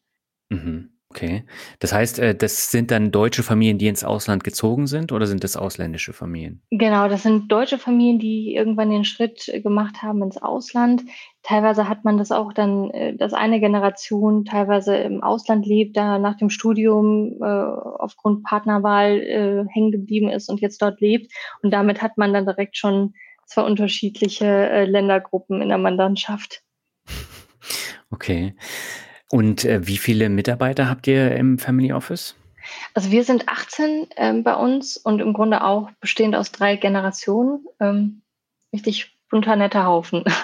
Mhm. Okay. Das heißt, äh, das sind dann deutsche Familien, die ins Ausland gezogen sind oder sind das ausländische Familien? Genau, das sind deutsche Familien, die irgendwann den Schritt äh, gemacht haben ins Ausland. Teilweise hat man das auch dann, äh, dass eine Generation teilweise im Ausland lebt, da nach dem Studium aufgrund Partnerwahl hängen geblieben ist und jetzt dort lebt. Und damit hat man dann direkt schon zwei unterschiedliche Ländergruppen in der Mandantschaft. Okay. Und äh, wie viele Mitarbeiter habt ihr im Family Office? Also wir sind 18 ähm, bei uns und im Grunde auch bestehend aus drei Generationen. Ähm, richtig bunter, netter Haufen.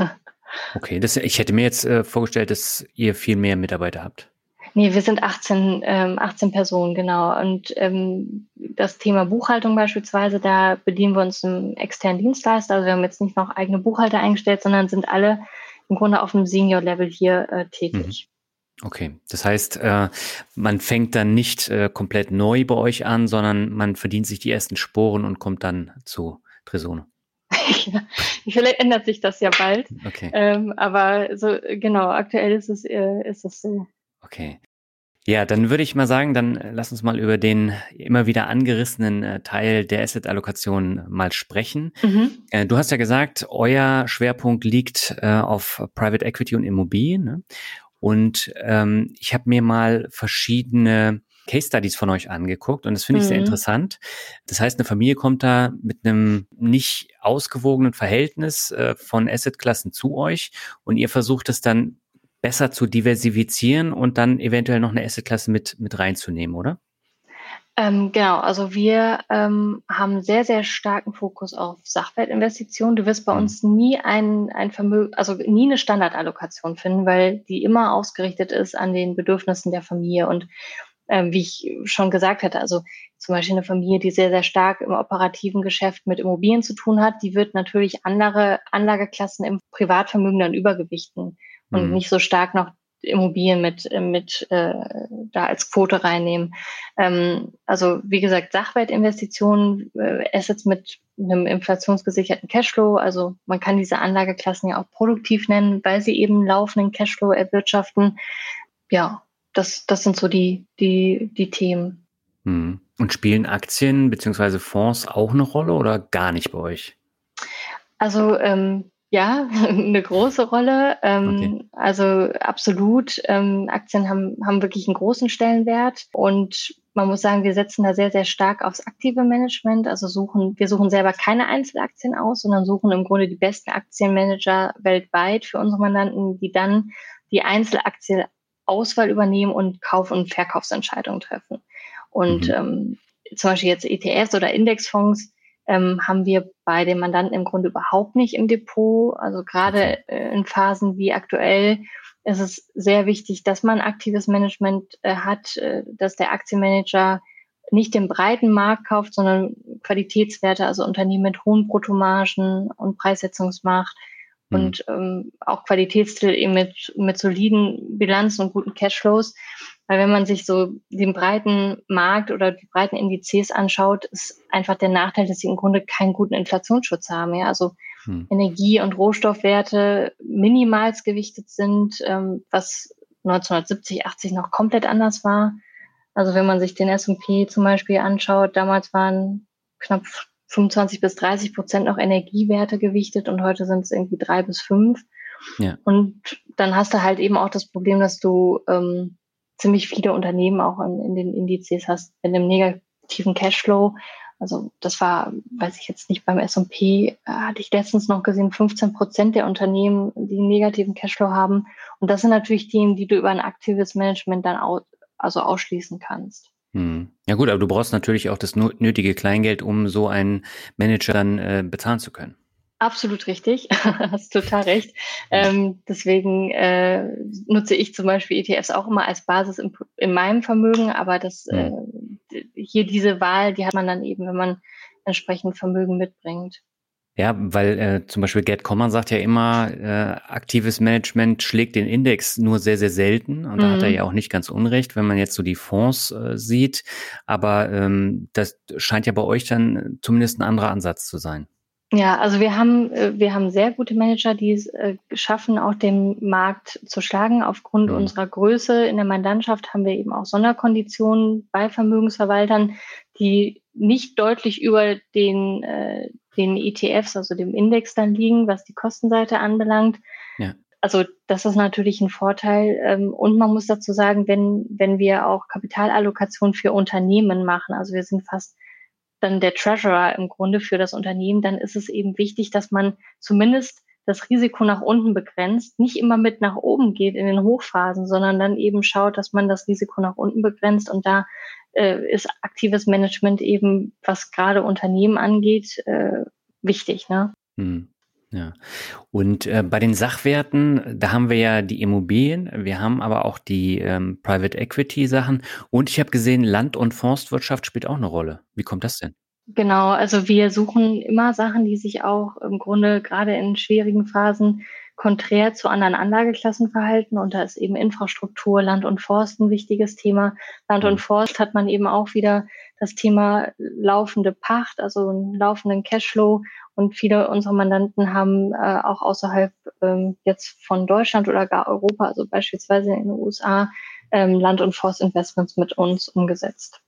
Okay, das, ich hätte mir jetzt äh, vorgestellt, dass ihr viel mehr Mitarbeiter habt. Nee, wir sind 18, ähm, 18 Personen, genau. Und ähm, das Thema Buchhaltung beispielsweise, da bedienen wir uns einem externen Dienstleister. Also wir haben jetzt nicht noch eigene Buchhalter eingestellt, sondern sind alle im Grunde auf einem Senior-Level hier äh, tätig. Mhm. Okay, das heißt, äh, man fängt dann nicht äh, komplett neu bei euch an, sondern man verdient sich die ersten Sporen und kommt dann zu Tresone. ja, Vielleicht ändert sich das ja bald. Okay. Ähm, aber so genau, aktuell ist es, äh, ist es so. Okay. Ja, dann würde ich mal sagen, dann lass uns mal über den immer wieder angerissenen Teil der Asset-Allokation mal sprechen. Mhm. Du hast ja gesagt, euer Schwerpunkt liegt auf Private Equity und Immobilien. Ne? Und ähm, ich habe mir mal verschiedene Case Studies von euch angeguckt und das finde ich mhm. sehr interessant. Das heißt, eine Familie kommt da mit einem nicht ausgewogenen Verhältnis äh, von Assetklassen zu euch und ihr versucht es dann besser zu diversifizieren und dann eventuell noch eine Assetklasse mit, mit reinzunehmen, oder? Ähm, genau, also wir ähm, haben sehr, sehr starken Fokus auf Sachwertinvestitionen. Du wirst bei mhm. uns nie ein, ein Vermögen, also nie eine Standardallokation finden, weil die immer ausgerichtet ist an den Bedürfnissen der Familie. Und ähm, wie ich schon gesagt hatte, also zum Beispiel eine Familie, die sehr, sehr stark im operativen Geschäft mit Immobilien zu tun hat, die wird natürlich andere Anlageklassen im Privatvermögen dann übergewichten und mhm. nicht so stark noch Immobilien mit, mit äh, da als Quote reinnehmen. Ähm, also wie gesagt, Sachwertinvestitionen, äh, Assets mit einem inflationsgesicherten Cashflow. Also man kann diese Anlageklassen ja auch produktiv nennen, weil sie eben laufenden Cashflow erwirtschaften. Ja, das, das sind so die, die, die Themen. Mhm. Und spielen Aktien beziehungsweise Fonds auch eine Rolle oder gar nicht bei euch? Also ähm, ja, eine große Rolle. Ähm, okay. Also absolut. Ähm, Aktien haben, haben wirklich einen großen Stellenwert und man muss sagen, wir setzen da sehr, sehr stark aufs aktive Management. Also suchen, wir suchen selber keine Einzelaktien aus, sondern suchen im Grunde die besten Aktienmanager weltweit für unsere Mandanten, die dann die Einzelaktienauswahl übernehmen und Kauf- und Verkaufsentscheidungen treffen. Und mhm. ähm, zum Beispiel jetzt ETFs oder Indexfonds ähm, haben wir bei den Mandanten im Grunde überhaupt nicht im Depot. Also gerade äh, in Phasen wie aktuell ist es sehr wichtig, dass man aktives Management äh, hat, äh, dass der Aktienmanager nicht den breiten Markt kauft, sondern Qualitätswerte, also Unternehmen mit hohen Bruttomargen und Preissetzungsmacht mhm. und ähm, auch Qualitätstitel eben mit, mit soliden Bilanzen und guten Cashflows. Weil wenn man sich so den breiten Markt oder die breiten Indizes anschaut, ist einfach der Nachteil, dass sie im Grunde keinen guten Inflationsschutz haben. Ja? Also hm. Energie- und Rohstoffwerte minimals gewichtet sind, ähm, was 1970, 80 noch komplett anders war. Also wenn man sich den S&P zum Beispiel anschaut, damals waren knapp 25 bis 30 Prozent noch Energiewerte gewichtet und heute sind es irgendwie drei bis fünf. Ja. Und dann hast du halt eben auch das Problem, dass du ähm, ziemlich viele Unternehmen auch in, in den Indizes hast, in einem negativen Cashflow. Also das war, weiß ich jetzt nicht, beim S&P äh, hatte ich letztens noch gesehen, 15 Prozent der Unternehmen, die einen negativen Cashflow haben. Und das sind natürlich Themen, die du über ein aktives Management dann au also ausschließen kannst. Hm. Ja gut, aber du brauchst natürlich auch das nötige Kleingeld, um so einen Manager dann äh, bezahlen zu können. Absolut richtig, hast total recht. Ähm, deswegen äh, nutze ich zum Beispiel ETFs auch immer als Basis in, in meinem Vermögen, aber das äh, hier diese Wahl, die hat man dann eben, wenn man entsprechend Vermögen mitbringt. Ja, weil äh, zum Beispiel Gerd Kommer sagt ja immer, äh, aktives Management schlägt den Index nur sehr, sehr selten. Und mhm. da hat er mhm. ja auch nicht ganz unrecht, wenn man jetzt so die Fonds äh, sieht. Aber ähm, das scheint ja bei euch dann zumindest ein anderer Ansatz zu sein. Ja, also wir haben, äh, wir haben sehr gute Manager, die es äh, schaffen, auch den Markt zu schlagen. Aufgrund ja. unserer Größe in der Mandantschaft haben wir eben auch Sonderkonditionen bei Vermögensverwaltern, die nicht deutlich über den, äh, den ETFs, also dem Index dann liegen, was die Kostenseite anbelangt. Ja. Also das ist natürlich ein Vorteil. Ähm, und man muss dazu sagen, wenn, wenn wir auch Kapitalallokation für Unternehmen machen, also wir sind fast dann der Treasurer im Grunde für das Unternehmen, dann ist es eben wichtig, dass man zumindest das Risiko nach unten begrenzt, nicht immer mit nach oben geht in den Hochphasen, sondern dann eben schaut, dass man das Risiko nach unten begrenzt. Und da äh, ist aktives Management eben, was gerade Unternehmen angeht, äh, wichtig. Ne? Hm. Ja. Und äh, bei den Sachwerten, da haben wir ja die Immobilien, wir haben aber auch die ähm, Private Equity Sachen und ich habe gesehen, Land- und Forstwirtschaft spielt auch eine Rolle. Wie kommt das denn? Genau, also wir suchen immer Sachen, die sich auch im Grunde gerade in schwierigen Phasen konträr zu anderen Anlageklassen verhalten. Und da ist eben Infrastruktur, Land und Forst ein wichtiges Thema. Land und mhm. Forst hat man eben auch wieder das Thema laufende Pacht, also einen laufenden Cashflow. Und viele unserer Mandanten haben äh, auch außerhalb ähm, jetzt von Deutschland oder gar Europa, also beispielsweise in den USA, ähm, Land- und Forstinvestments mit uns umgesetzt.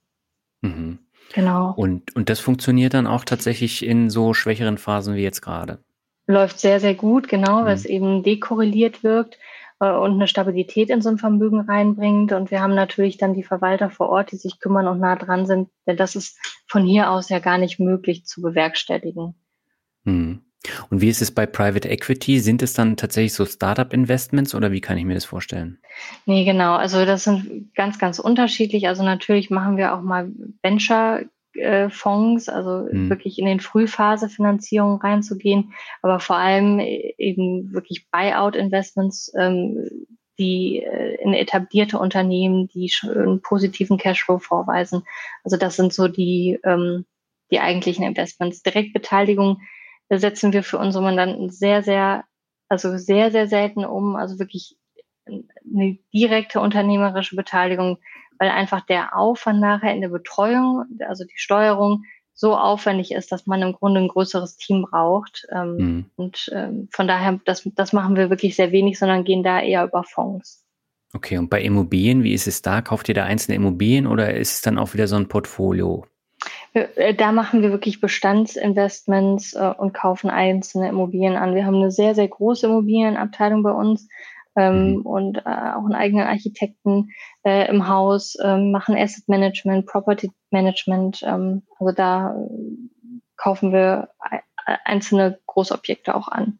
Mhm. Genau. Und, und das funktioniert dann auch tatsächlich in so schwächeren Phasen wie jetzt gerade? Läuft sehr, sehr gut, genau, mhm. weil es eben dekorreliert wirkt äh, und eine Stabilität in so ein Vermögen reinbringt. Und wir haben natürlich dann die Verwalter vor Ort, die sich kümmern und nah dran sind, denn das ist von hier aus ja gar nicht möglich zu bewerkstelligen. Mhm. Und wie ist es bei Private Equity? Sind es dann tatsächlich so Startup-Investments oder wie kann ich mir das vorstellen? Nee, genau. Also das sind ganz, ganz unterschiedlich. Also natürlich machen wir auch mal Venture-Fonds, also hm. wirklich in den Frühphase-Finanzierungen reinzugehen, aber vor allem eben wirklich Buyout-Investments, ähm, die äh, in etablierte Unternehmen, die schon einen positiven Cashflow vorweisen. Also das sind so die, ähm, die eigentlichen Investments. Direktbeteiligung setzen wir für unsere Mandanten sehr, sehr, also sehr, sehr selten um, also wirklich eine direkte unternehmerische Beteiligung, weil einfach der Aufwand nachher in der Betreuung, also die Steuerung, so aufwendig ist, dass man im Grunde ein größeres Team braucht. Ähm, mhm. Und ähm, von daher, das, das machen wir wirklich sehr wenig, sondern gehen da eher über Fonds. Okay, und bei Immobilien, wie ist es da? Kauft ihr da einzelne Immobilien oder ist es dann auch wieder so ein Portfolio? Äh, da machen wir wirklich Bestandsinvestments äh, und kaufen einzelne Immobilien an. Wir haben eine sehr, sehr große Immobilienabteilung bei uns ähm, mhm. und äh, auch einen eigenen Architekten äh, im Haus, ähm, machen Asset Management, Property Management. Ähm, also da äh, kaufen wir einzelne Großobjekte auch an.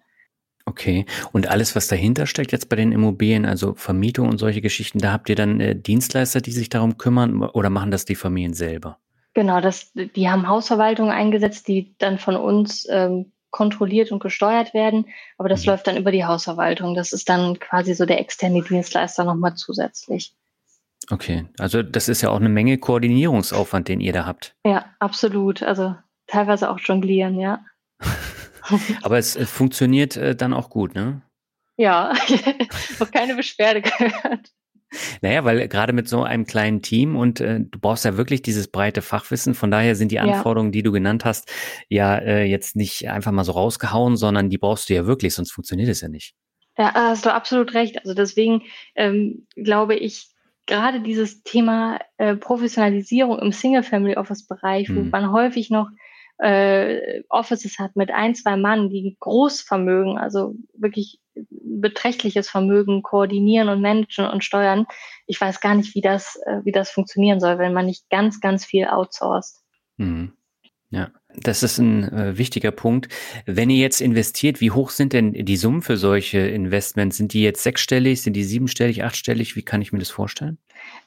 Okay. Und alles, was dahinter steckt jetzt bei den Immobilien, also Vermietung und solche Geschichten, da habt ihr dann äh, Dienstleister, die sich darum kümmern oder machen das die Familien selber? Genau, das, die haben Hausverwaltungen eingesetzt, die dann von uns ähm, kontrolliert und gesteuert werden, aber das mhm. läuft dann über die Hausverwaltung. Das ist dann quasi so der externe Dienstleister nochmal zusätzlich. Okay, also das ist ja auch eine Menge Koordinierungsaufwand, den ihr da habt. Ja, absolut. Also teilweise auch jonglieren, ja. aber es, es funktioniert äh, dann auch gut, ne? Ja, noch keine Beschwerde gehört. Naja, weil gerade mit so einem kleinen Team und äh, du brauchst ja wirklich dieses breite Fachwissen. Von daher sind die Anforderungen, ja. die du genannt hast, ja äh, jetzt nicht einfach mal so rausgehauen, sondern die brauchst du ja wirklich, sonst funktioniert es ja nicht. Ja, hast du absolut recht. Also deswegen ähm, glaube ich, gerade dieses Thema äh, Professionalisierung im Single-Family-Office-Bereich, hm. wo man häufig noch äh, Offices hat mit ein, zwei Mann, die Großvermögen, also wirklich beträchtliches Vermögen koordinieren und managen und steuern. Ich weiß gar nicht, wie das, äh, wie das funktionieren soll, wenn man nicht ganz, ganz viel outsourced. Mhm. Ja, das ist ein äh, wichtiger Punkt. Wenn ihr jetzt investiert, wie hoch sind denn die Summen für solche Investments? Sind die jetzt sechsstellig, sind die siebenstellig, achtstellig? Wie kann ich mir das vorstellen?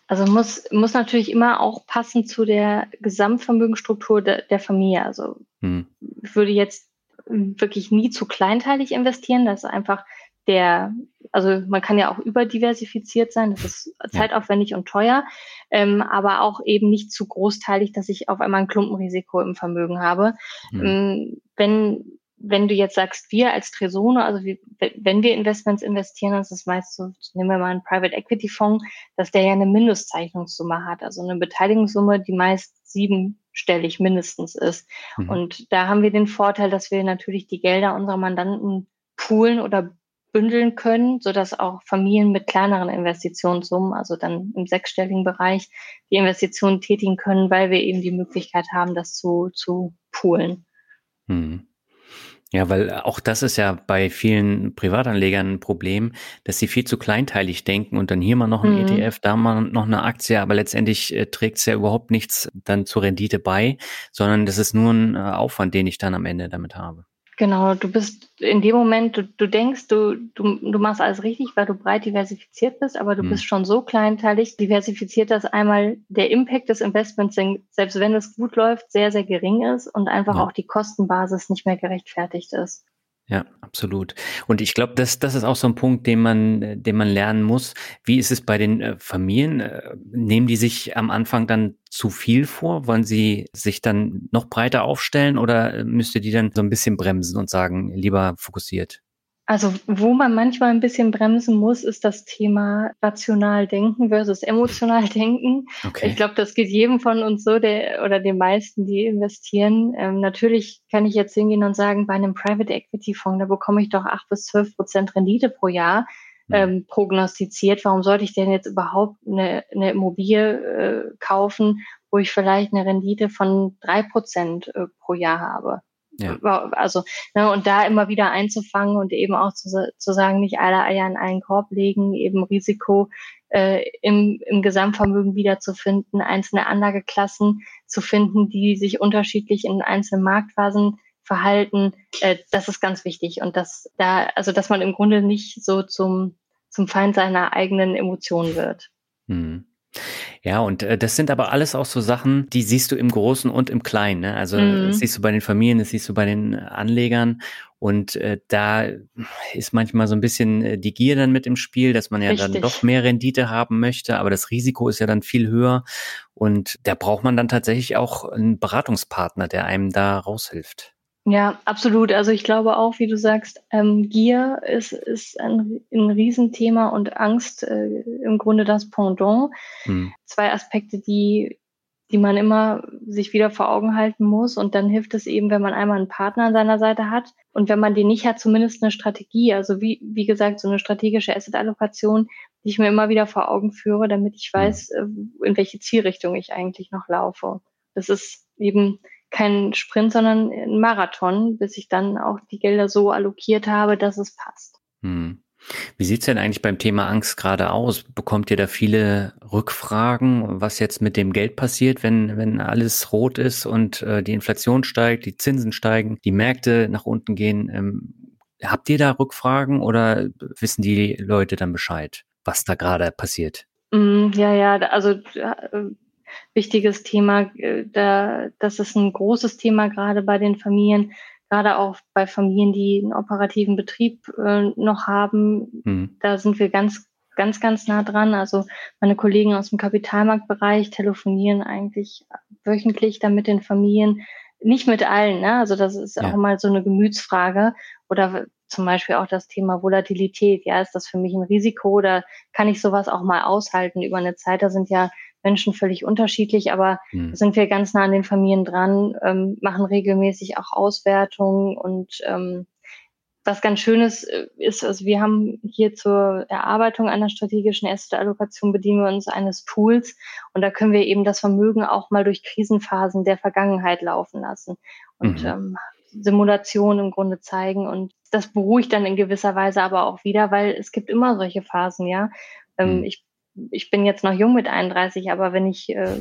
Also muss, muss natürlich immer auch passen zu der Gesamtvermögensstruktur de, der Familie. Also hm. ich würde jetzt wirklich nie zu kleinteilig investieren. Das ist einfach der, also man kann ja auch überdiversifiziert sein, das ist zeitaufwendig und teuer, ähm, aber auch eben nicht zu großteilig, dass ich auf einmal ein Klumpenrisiko im Vermögen habe. Mhm. wenn, wenn du jetzt sagst, wir als Tresone, also wie, wenn wir Investments investieren, das ist meist so, nehmen wir mal einen Private Equity Fonds, dass der ja eine Mindestzeichnungssumme hat, also eine Beteiligungssumme, die meist siebenstellig mindestens ist. Mhm. Und da haben wir den Vorteil, dass wir natürlich die Gelder unserer Mandanten poolen oder bündeln können, so dass auch Familien mit kleineren Investitionssummen, also dann im sechsstelligen Bereich, die Investitionen tätigen können, weil wir eben die Möglichkeit haben, das zu, zu poolen. Hm. Ja, weil auch das ist ja bei vielen Privatanlegern ein Problem, dass sie viel zu kleinteilig denken und dann hier mal noch ein mhm. ETF, da mal noch eine Aktie, aber letztendlich äh, trägt es ja überhaupt nichts dann zur Rendite bei, sondern das ist nur ein äh, Aufwand, den ich dann am Ende damit habe. Genau, du bist in dem Moment, du, du denkst, du, du, du machst alles richtig, weil du breit diversifiziert bist, aber du mhm. bist schon so kleinteilig diversifiziert, dass einmal der Impact des Investments, selbst wenn es gut läuft, sehr, sehr gering ist und einfach ja. auch die Kostenbasis nicht mehr gerechtfertigt ist. Ja, absolut. Und ich glaube, das, das ist auch so ein Punkt, den man, den man lernen muss. Wie ist es bei den äh, Familien? Äh, nehmen die sich am Anfang dann zu viel vor? Wollen sie sich dann noch breiter aufstellen oder äh, müsst ihr die dann so ein bisschen bremsen und sagen, lieber fokussiert? Also wo man manchmal ein bisschen bremsen muss, ist das Thema rational denken versus emotional denken. Okay. Ich glaube, das geht jedem von uns so, der oder den meisten, die investieren. Ähm, natürlich kann ich jetzt hingehen und sagen, bei einem Private Equity Fonds, da bekomme ich doch acht bis zwölf Prozent Rendite pro Jahr mhm. ähm, prognostiziert. Warum sollte ich denn jetzt überhaupt eine, eine Immobilie äh, kaufen, wo ich vielleicht eine Rendite von drei Prozent äh, pro Jahr habe? Ja. Also, ne, und da immer wieder einzufangen und eben auch zu, zu sagen, nicht alle Eier in einen Korb legen, eben Risiko äh, im, im Gesamtvermögen wiederzufinden, einzelne Anlageklassen zu finden, die sich unterschiedlich in einzelnen Marktphasen verhalten, äh, das ist ganz wichtig. Und dass da, also dass man im Grunde nicht so zum, zum Feind seiner eigenen Emotionen wird. Hm. Ja, und äh, das sind aber alles auch so Sachen, die siehst du im Großen und im Kleinen. Ne? Also mhm. das siehst du bei den Familien, das siehst du bei den Anlegern. Und äh, da ist manchmal so ein bisschen äh, die Gier dann mit im Spiel, dass man ja Richtig. dann doch mehr Rendite haben möchte, aber das Risiko ist ja dann viel höher. Und da braucht man dann tatsächlich auch einen Beratungspartner, der einem da raushilft. Ja, absolut. Also ich glaube auch, wie du sagst, ähm, Gier ist, ist ein, ein Riesenthema und Angst äh, im Grunde das Pendant. Hm. Zwei Aspekte, die, die man immer sich wieder vor Augen halten muss. Und dann hilft es eben, wenn man einmal einen Partner an seiner Seite hat und wenn man den nicht hat, zumindest eine Strategie. Also wie, wie gesagt, so eine strategische Asset-Allokation, die ich mir immer wieder vor Augen führe, damit ich hm. weiß, hm. in welche Zielrichtung ich eigentlich noch laufe. Das ist eben kein Sprint, sondern ein Marathon, bis ich dann auch die Gelder so allokiert habe, dass es passt. Hm. Wie sieht's denn eigentlich beim Thema Angst gerade aus? Bekommt ihr da viele Rückfragen, was jetzt mit dem Geld passiert, wenn, wenn alles rot ist und äh, die Inflation steigt, die Zinsen steigen, die Märkte nach unten gehen? Ähm, habt ihr da Rückfragen oder wissen die Leute dann Bescheid, was da gerade passiert? Mm, ja, ja, also äh, wichtiges Thema. Äh, da, das ist ein großes Thema gerade bei den Familien, gerade auch bei Familien, die einen operativen Betrieb äh, noch haben. Mhm. Da sind wir ganz, ganz, ganz nah dran. Also meine Kollegen aus dem Kapitalmarktbereich telefonieren eigentlich wöchentlich dann mit den Familien, nicht mit allen, ne? Also das ist ja. auch mal so eine Gemütsfrage. Oder zum Beispiel auch das Thema Volatilität. Ja, ist das für mich ein Risiko oder kann ich sowas auch mal aushalten über eine Zeit? Da sind ja Menschen völlig unterschiedlich, aber mhm. sind wir ganz nah an den Familien dran, ähm, machen regelmäßig auch Auswertungen und ähm, was ganz Schönes äh, ist, also wir haben hier zur Erarbeitung einer strategischen Asset-Allokation bedienen wir uns eines Tools und da können wir eben das Vermögen auch mal durch Krisenphasen der Vergangenheit laufen lassen und mhm. ähm, Simulationen im Grunde zeigen und das beruhigt dann in gewisser Weise aber auch wieder, weil es gibt immer solche Phasen, ja. Ähm, mhm. Ich ich bin jetzt noch jung mit 31, aber wenn ich äh,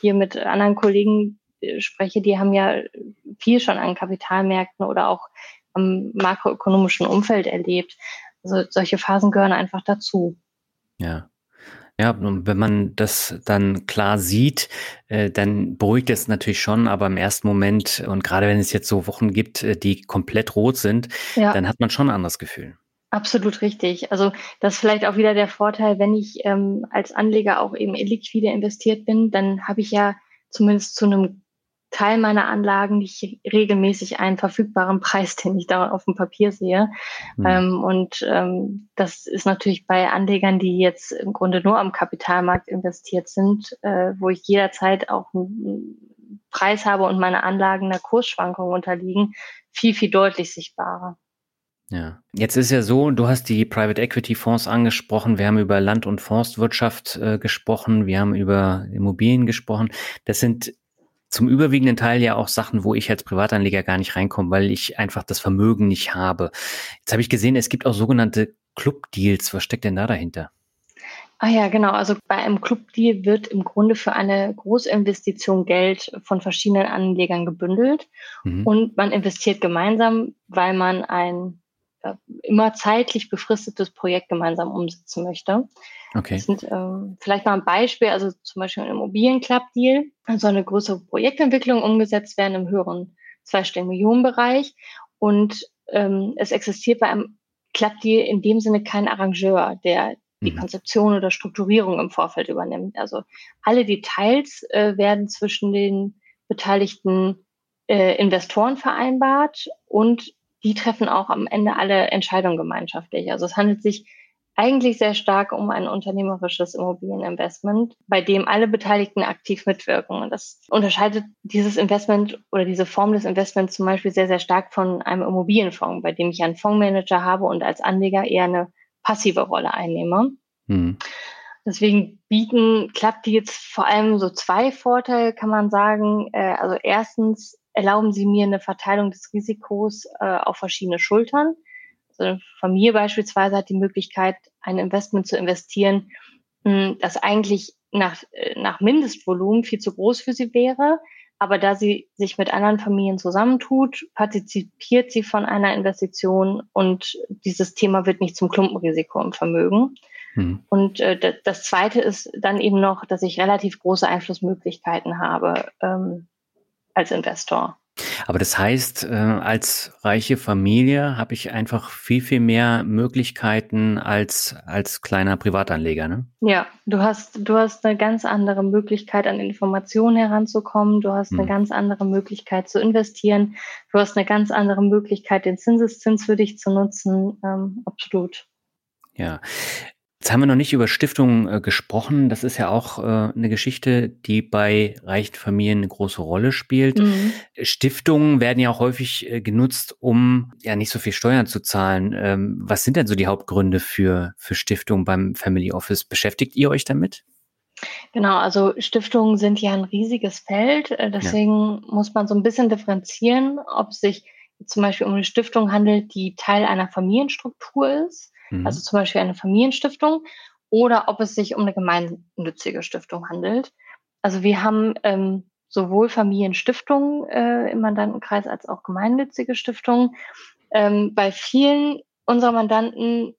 hier mit anderen Kollegen äh, spreche, die haben ja viel schon an Kapitalmärkten oder auch am makroökonomischen Umfeld erlebt. Also solche Phasen gehören einfach dazu. Ja. Ja, und wenn man das dann klar sieht, äh, dann beruhigt es natürlich schon, aber im ersten Moment und gerade wenn es jetzt so Wochen gibt, äh, die komplett rot sind, ja. dann hat man schon ein anderes Gefühl. Absolut richtig. Also das ist vielleicht auch wieder der Vorteil, wenn ich ähm, als Anleger auch eben illiquide investiert bin, dann habe ich ja zumindest zu einem Teil meiner Anlagen nicht regelmäßig einen verfügbaren Preis, den ich da auf dem Papier sehe. Mhm. Ähm, und ähm, das ist natürlich bei Anlegern, die jetzt im Grunde nur am Kapitalmarkt investiert sind, äh, wo ich jederzeit auch einen Preis habe und meine Anlagen einer Kursschwankung unterliegen, viel, viel deutlich sichtbarer. Ja, jetzt ist ja so, du hast die Private Equity Fonds angesprochen, wir haben über Land- und Forstwirtschaft äh, gesprochen, wir haben über Immobilien gesprochen. Das sind zum überwiegenden Teil ja auch Sachen, wo ich als Privatanleger gar nicht reinkomme, weil ich einfach das Vermögen nicht habe. Jetzt habe ich gesehen, es gibt auch sogenannte Club-Deals. Was steckt denn da dahinter? Ah ja, genau. Also bei einem Club-Deal wird im Grunde für eine Großinvestition Geld von verschiedenen Anlegern gebündelt mhm. und man investiert gemeinsam, weil man ein immer zeitlich befristetes Projekt gemeinsam umsetzen möchte. Okay. Sind ähm, vielleicht mal ein Beispiel, also zum Beispiel ein Immobilienclub-Deal, soll eine größere Projektentwicklung umgesetzt werden im höheren zweistelligen Millionenbereich und ähm, es existiert bei einem Club-Deal in dem Sinne kein Arrangeur, der die mhm. Konzeption oder Strukturierung im Vorfeld übernimmt. Also alle Details äh, werden zwischen den beteiligten äh, Investoren vereinbart und die treffen auch am Ende alle Entscheidungen gemeinschaftlich. Also es handelt sich eigentlich sehr stark um ein unternehmerisches Immobilieninvestment, bei dem alle Beteiligten aktiv mitwirken. Und das unterscheidet dieses Investment oder diese Form des Investments zum Beispiel sehr, sehr stark von einem Immobilienfonds, bei dem ich einen Fondsmanager habe und als Anleger eher eine passive Rolle einnehme. Mhm. Deswegen bieten klappt die jetzt vor allem so zwei Vorteile, kann man sagen. Äh, also erstens erlauben sie mir eine Verteilung des Risikos äh, auf verschiedene Schultern eine Familie beispielsweise hat die Möglichkeit, ein Investment zu investieren, hm, das eigentlich nach, äh, nach Mindestvolumen viel zu groß für sie wäre. Aber da sie sich mit anderen Familien zusammentut, partizipiert sie von einer Investition und dieses Thema wird nicht zum Klumpenrisiko im Vermögen. Hm. Und äh, das Zweite ist dann eben noch, dass ich relativ große Einflussmöglichkeiten habe ähm, als Investor. Aber das heißt, äh, als reiche Familie habe ich einfach viel, viel mehr Möglichkeiten als, als kleiner Privatanleger, ne? Ja, du hast, du hast eine ganz andere Möglichkeit, an Informationen heranzukommen. Du hast eine hm. ganz andere Möglichkeit zu investieren. Du hast eine ganz andere Möglichkeit, den Zinseszins für dich zu nutzen. Ähm, absolut. Ja, Jetzt haben wir noch nicht über Stiftungen äh, gesprochen. Das ist ja auch äh, eine Geschichte, die bei reichen Familien eine große Rolle spielt. Mhm. Stiftungen werden ja auch häufig äh, genutzt, um ja nicht so viel Steuern zu zahlen. Ähm, was sind denn so die Hauptgründe für, für Stiftungen beim Family Office? Beschäftigt ihr euch damit? Genau, also Stiftungen sind ja ein riesiges Feld. Äh, deswegen ja. muss man so ein bisschen differenzieren, ob es sich zum Beispiel um eine Stiftung handelt, die Teil einer Familienstruktur ist mhm. also zum Beispiel eine Familienstiftung, oder ob es sich um eine gemeinnützige Stiftung handelt. Also wir haben ähm, sowohl Familienstiftungen äh, im Mandantenkreis als auch gemeinnützige Stiftungen. Ähm, bei vielen unserer Mandanten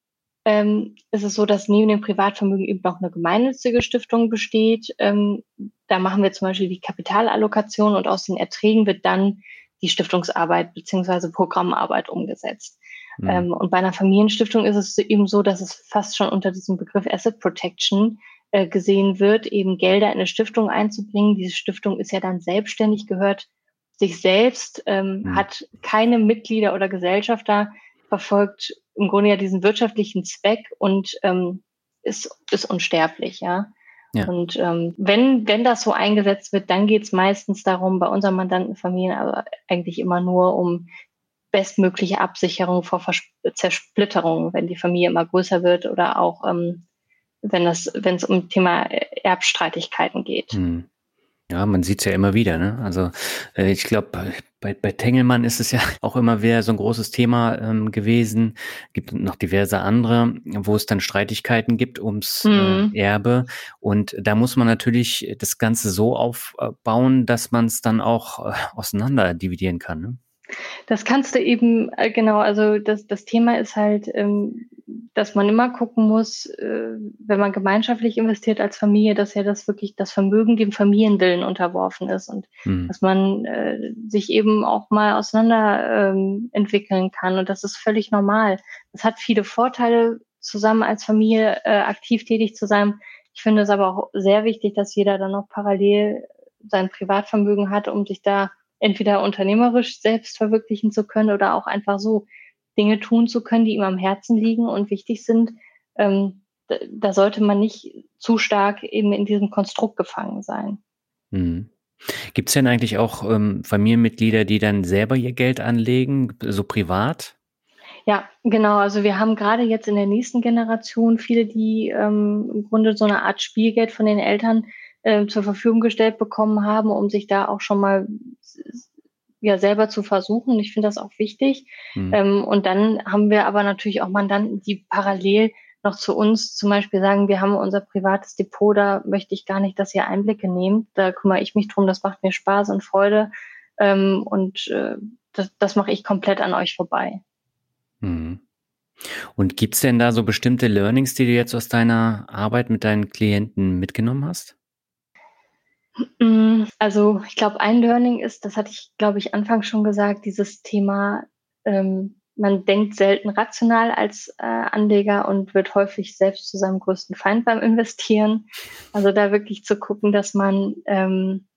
ähm, ist es so, dass neben dem Privatvermögen eben noch eine gemeinnützige Stiftung besteht. Ähm, da machen wir zum Beispiel die Kapitalallokation und aus den Erträgen wird dann die Stiftungsarbeit beziehungsweise Programmarbeit umgesetzt. Mhm. Ähm, und bei einer Familienstiftung ist es eben so, dass es fast schon unter diesem Begriff Asset Protection äh, gesehen wird, eben Gelder in eine Stiftung einzubringen. Diese Stiftung ist ja dann selbstständig, gehört sich selbst, ähm, mhm. hat keine Mitglieder oder Gesellschafter, verfolgt im Grunde ja diesen wirtschaftlichen Zweck und ähm, ist, ist unsterblich, ja. Ja. Und ähm, wenn, wenn das so eingesetzt wird, dann geht es meistens darum, bei unseren Mandantenfamilien aber eigentlich immer nur um bestmögliche Absicherung vor Vers Zersplitterung, wenn die Familie immer größer wird oder auch ähm, wenn es wenn es um Thema Erbstreitigkeiten geht. Hm. Ja, man sieht's ja immer wieder. Ne? Also äh, ich glaube, bei, bei Tengelmann ist es ja auch immer wieder so ein großes Thema ähm, gewesen. Gibt noch diverse andere, wo es dann Streitigkeiten gibt ums mhm. äh, Erbe. Und da muss man natürlich das Ganze so aufbauen, dass man es dann auch äh, auseinander dividieren kann. Ne? Das kannst du eben, äh, genau, also das, das Thema ist halt, ähm, dass man immer gucken muss, äh, wenn man gemeinschaftlich investiert als Familie, dass ja das wirklich das Vermögen dem Familienwillen unterworfen ist und mhm. dass man äh, sich eben auch mal auseinander ähm, entwickeln kann und das ist völlig normal. Das hat viele Vorteile, zusammen als Familie äh, aktiv tätig zu sein. Ich finde es aber auch sehr wichtig, dass jeder dann noch parallel sein Privatvermögen hat, um sich da entweder unternehmerisch selbst verwirklichen zu können oder auch einfach so Dinge tun zu können, die ihm am Herzen liegen und wichtig sind. Ähm, da sollte man nicht zu stark eben in diesem Konstrukt gefangen sein. Mhm. Gibt es denn eigentlich auch ähm, Familienmitglieder, die dann selber ihr Geld anlegen, so privat? Ja, genau. Also wir haben gerade jetzt in der nächsten Generation viele, die ähm, im Grunde so eine Art Spielgeld von den Eltern äh, zur Verfügung gestellt bekommen haben, um sich da auch schon mal ja selber zu versuchen. Ich finde das auch wichtig. Mhm. Ähm, und dann haben wir aber natürlich auch Mandanten, die parallel noch zu uns zum Beispiel sagen, wir haben unser privates Depot, da möchte ich gar nicht, dass ihr Einblicke nehmt. Da kümmere ich mich drum, das macht mir Spaß und Freude. Ähm, und äh, das, das mache ich komplett an euch vorbei. Mhm. Und gibt's denn da so bestimmte Learnings, die du jetzt aus deiner Arbeit mit deinen Klienten mitgenommen hast? Mm, also ich glaube, ein Learning ist, das hatte ich, glaube ich, anfangs schon gesagt, dieses Thema, ähm, man denkt selten rational als äh, Anleger und wird häufig selbst zu seinem größten Feind beim Investieren. Also da wirklich zu gucken, dass man ähm,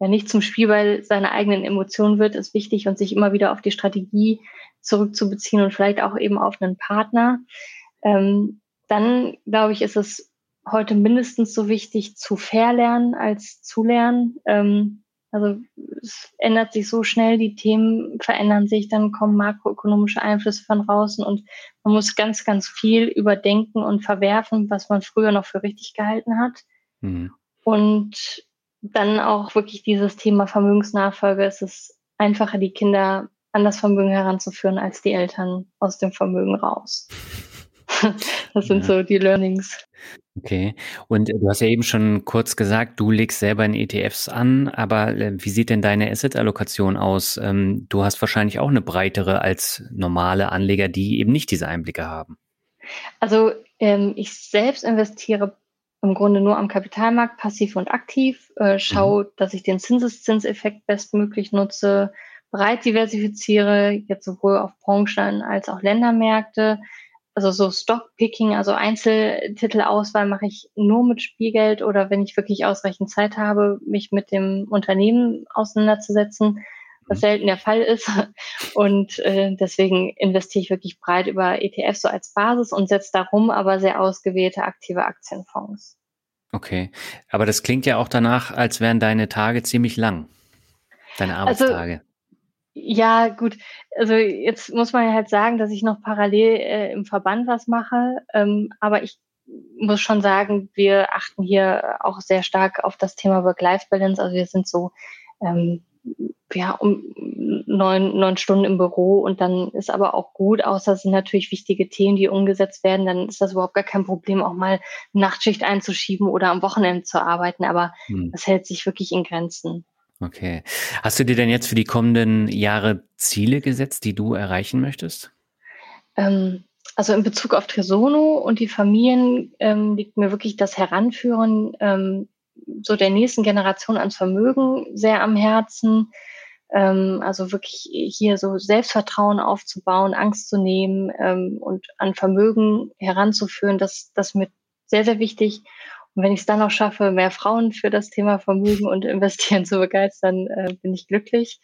ja nicht zum Spielball seiner eigenen Emotionen wird, ist wichtig und sich immer wieder auf die Strategie zurückzubeziehen und vielleicht auch eben auf einen Partner. Ähm, dann, glaube ich, ist es heute mindestens so wichtig zu verlernen als zu lernen. Ähm, also es ändert sich so schnell, die Themen verändern sich, dann kommen makroökonomische Einflüsse von draußen und man muss ganz, ganz viel überdenken und verwerfen, was man früher noch für richtig gehalten hat. Mhm. Und dann auch wirklich dieses Thema Vermögensnachfolge. Es ist einfacher, die Kinder an das Vermögen heranzuführen, als die Eltern aus dem Vermögen raus. das sind ja. so die Learnings. Okay. Und du hast ja eben schon kurz gesagt, du legst selber in ETFs an, aber äh, wie sieht denn deine Asset-Allokation aus? Ähm, du hast wahrscheinlich auch eine breitere als normale Anleger, die eben nicht diese Einblicke haben. Also ähm, ich selbst investiere im Grunde nur am Kapitalmarkt, passiv und aktiv, äh, schaue, mhm. dass ich den Zinseszinseffekt bestmöglich nutze, breit diversifiziere, jetzt sowohl auf Branchen als auch Ländermärkte. Also so Stockpicking, also Einzeltitelauswahl mache ich nur mit Spielgeld oder wenn ich wirklich ausreichend Zeit habe, mich mit dem Unternehmen auseinanderzusetzen, was mhm. selten der Fall ist. Und äh, deswegen investiere ich wirklich breit über ETFs so als Basis und setze darum aber sehr ausgewählte aktive Aktienfonds. Okay, aber das klingt ja auch danach, als wären deine Tage ziemlich lang, deine also Arbeitstage. Also, ja, gut. Also jetzt muss man ja halt sagen, dass ich noch parallel äh, im Verband was mache. Ähm, aber ich muss schon sagen, wir achten hier auch sehr stark auf das Thema Work-Life-Balance. Also wir sind so ähm, ja, um neun, neun Stunden im Büro und dann ist aber auch gut, außer es sind natürlich wichtige Themen, die umgesetzt werden, dann ist das überhaupt gar kein Problem, auch mal Nachtschicht einzuschieben oder am Wochenende zu arbeiten, aber hm. das hält sich wirklich in Grenzen. Okay. Hast du dir denn jetzt für die kommenden Jahre Ziele gesetzt, die du erreichen möchtest? Ähm, also in Bezug auf Tresono und die Familien ähm, liegt mir wirklich das Heranführen ähm, so der nächsten Generation ans Vermögen sehr am Herzen. Ähm, also wirklich hier so Selbstvertrauen aufzubauen, Angst zu nehmen ähm, und an Vermögen heranzuführen, das, das mir sehr, sehr wichtig. Und wenn ich es dann auch schaffe, mehr Frauen für das Thema Vermögen und Investieren zu begeistern, äh, bin ich glücklich.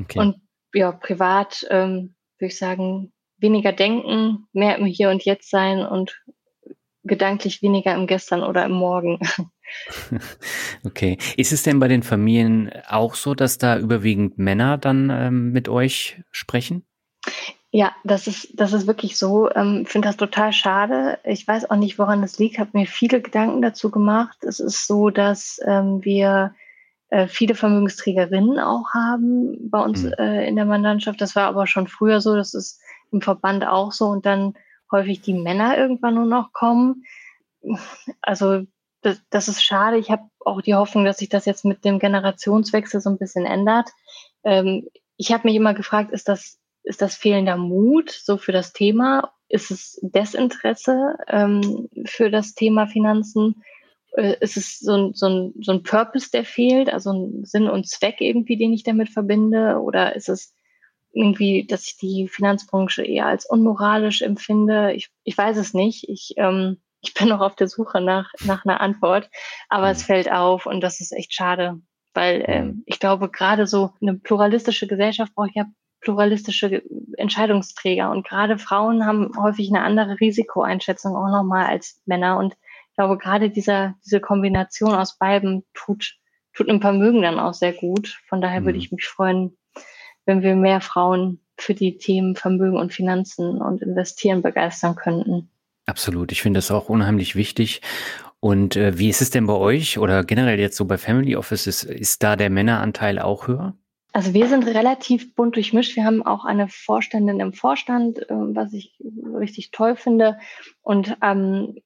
Okay. Und ja, privat ähm, würde ich sagen, weniger denken, mehr im Hier und Jetzt sein und gedanklich weniger im Gestern oder im Morgen. Okay. Ist es denn bei den Familien auch so, dass da überwiegend Männer dann ähm, mit euch sprechen? Ja, das ist, das ist wirklich so. Ich ähm, finde das total schade. Ich weiß auch nicht, woran das liegt. Habe mir viele Gedanken dazu gemacht. Es ist so, dass ähm, wir äh, viele Vermögensträgerinnen auch haben bei uns mhm. äh, in der Mandantschaft. Das war aber schon früher so. Das ist im Verband auch so. Und dann häufig die Männer irgendwann nur noch kommen. Also das, das ist schade. Ich habe auch die Hoffnung, dass sich das jetzt mit dem Generationswechsel so ein bisschen ändert. Ähm, ich habe mich immer gefragt, ist das ist das fehlender Mut so für das Thema? Ist es Desinteresse ähm, für das Thema Finanzen? Äh, ist es so ein, so, ein, so ein Purpose, der fehlt, also ein Sinn und Zweck irgendwie, den ich damit verbinde? Oder ist es irgendwie, dass ich die Finanzbranche eher als unmoralisch empfinde? Ich, ich weiß es nicht. Ich, ähm, ich bin noch auf der Suche nach, nach einer Antwort, aber mhm. es fällt auf und das ist echt schade, weil ähm, ich glaube, gerade so eine pluralistische Gesellschaft braucht ja pluralistische Entscheidungsträger. Und gerade Frauen haben häufig eine andere Risikoeinschätzung auch nochmal als Männer. Und ich glaube, gerade dieser, diese Kombination aus beiden tut, tut einem Vermögen dann auch sehr gut. Von daher mhm. würde ich mich freuen, wenn wir mehr Frauen für die Themen Vermögen und Finanzen und Investieren begeistern könnten. Absolut. Ich finde das auch unheimlich wichtig. Und äh, wie ist es denn bei euch oder generell jetzt so bei Family Offices? Ist da der Männeranteil auch höher? Also wir sind relativ bunt durchmischt. Wir haben auch eine Vorständin im Vorstand, äh, was ich richtig toll finde. Und ähm,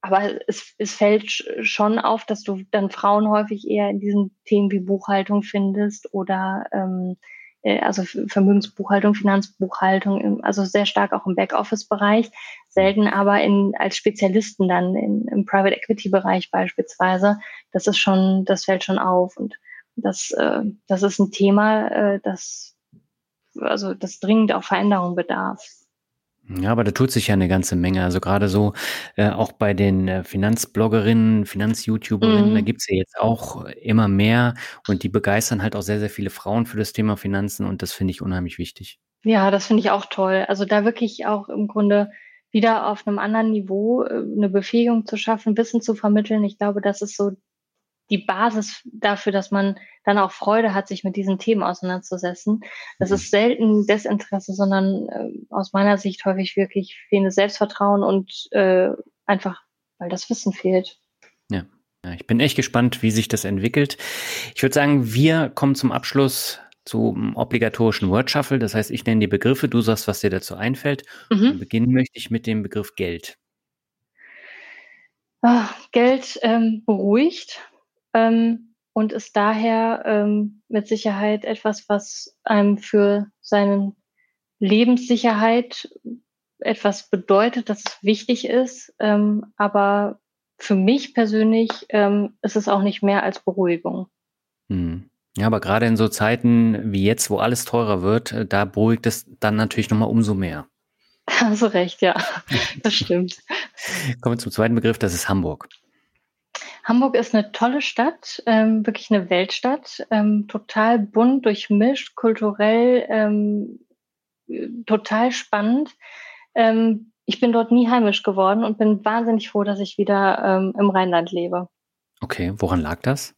aber es, es fällt schon auf, dass du dann Frauen häufig eher in diesen Themen wie Buchhaltung findest oder ähm, äh, also Vermögensbuchhaltung, Finanzbuchhaltung, also sehr stark auch im Backoffice-Bereich, selten aber in, als Spezialisten dann in, im Private Equity-Bereich beispielsweise. Das ist schon, das fällt schon auf und das, äh, das ist ein Thema, äh, das, also das dringend auch Veränderung bedarf. Ja, aber da tut sich ja eine ganze Menge. Also gerade so äh, auch bei den äh, Finanzbloggerinnen, Finanz-YouTuberinnen, mhm. da gibt's ja jetzt auch immer mehr und die begeistern halt auch sehr, sehr viele Frauen für das Thema Finanzen und das finde ich unheimlich wichtig. Ja, das finde ich auch toll. Also da wirklich auch im Grunde wieder auf einem anderen Niveau äh, eine Befähigung zu schaffen, Wissen zu vermitteln. Ich glaube, das ist so die Basis dafür, dass man dann auch Freude hat, sich mit diesen Themen auseinanderzusetzen. Das ist selten Desinteresse, sondern äh, aus meiner Sicht häufig wirklich fehlendes Selbstvertrauen und äh, einfach, weil das Wissen fehlt. Ja. ja, ich bin echt gespannt, wie sich das entwickelt. Ich würde sagen, wir kommen zum Abschluss zum obligatorischen Word Shuffle. Das heißt, ich nenne die Begriffe, du sagst, was dir dazu einfällt. Mhm. beginnen möchte ich mit dem Begriff Geld. Ach, Geld ähm, beruhigt, ähm, und ist daher ähm, mit Sicherheit etwas, was einem für seine Lebenssicherheit etwas bedeutet, dass es wichtig ist. Ähm, aber für mich persönlich ähm, ist es auch nicht mehr als Beruhigung. Hm. Ja, aber gerade in so Zeiten wie jetzt, wo alles teurer wird, äh, da beruhigt es dann natürlich nochmal umso mehr. Hast du recht, ja, das stimmt. Kommen wir zum zweiten Begriff, das ist Hamburg. Hamburg ist eine tolle Stadt, ähm, wirklich eine Weltstadt, ähm, total bunt, durchmischt, kulturell, ähm, total spannend. Ähm, ich bin dort nie heimisch geworden und bin wahnsinnig froh, dass ich wieder ähm, im Rheinland lebe. Okay, woran lag das?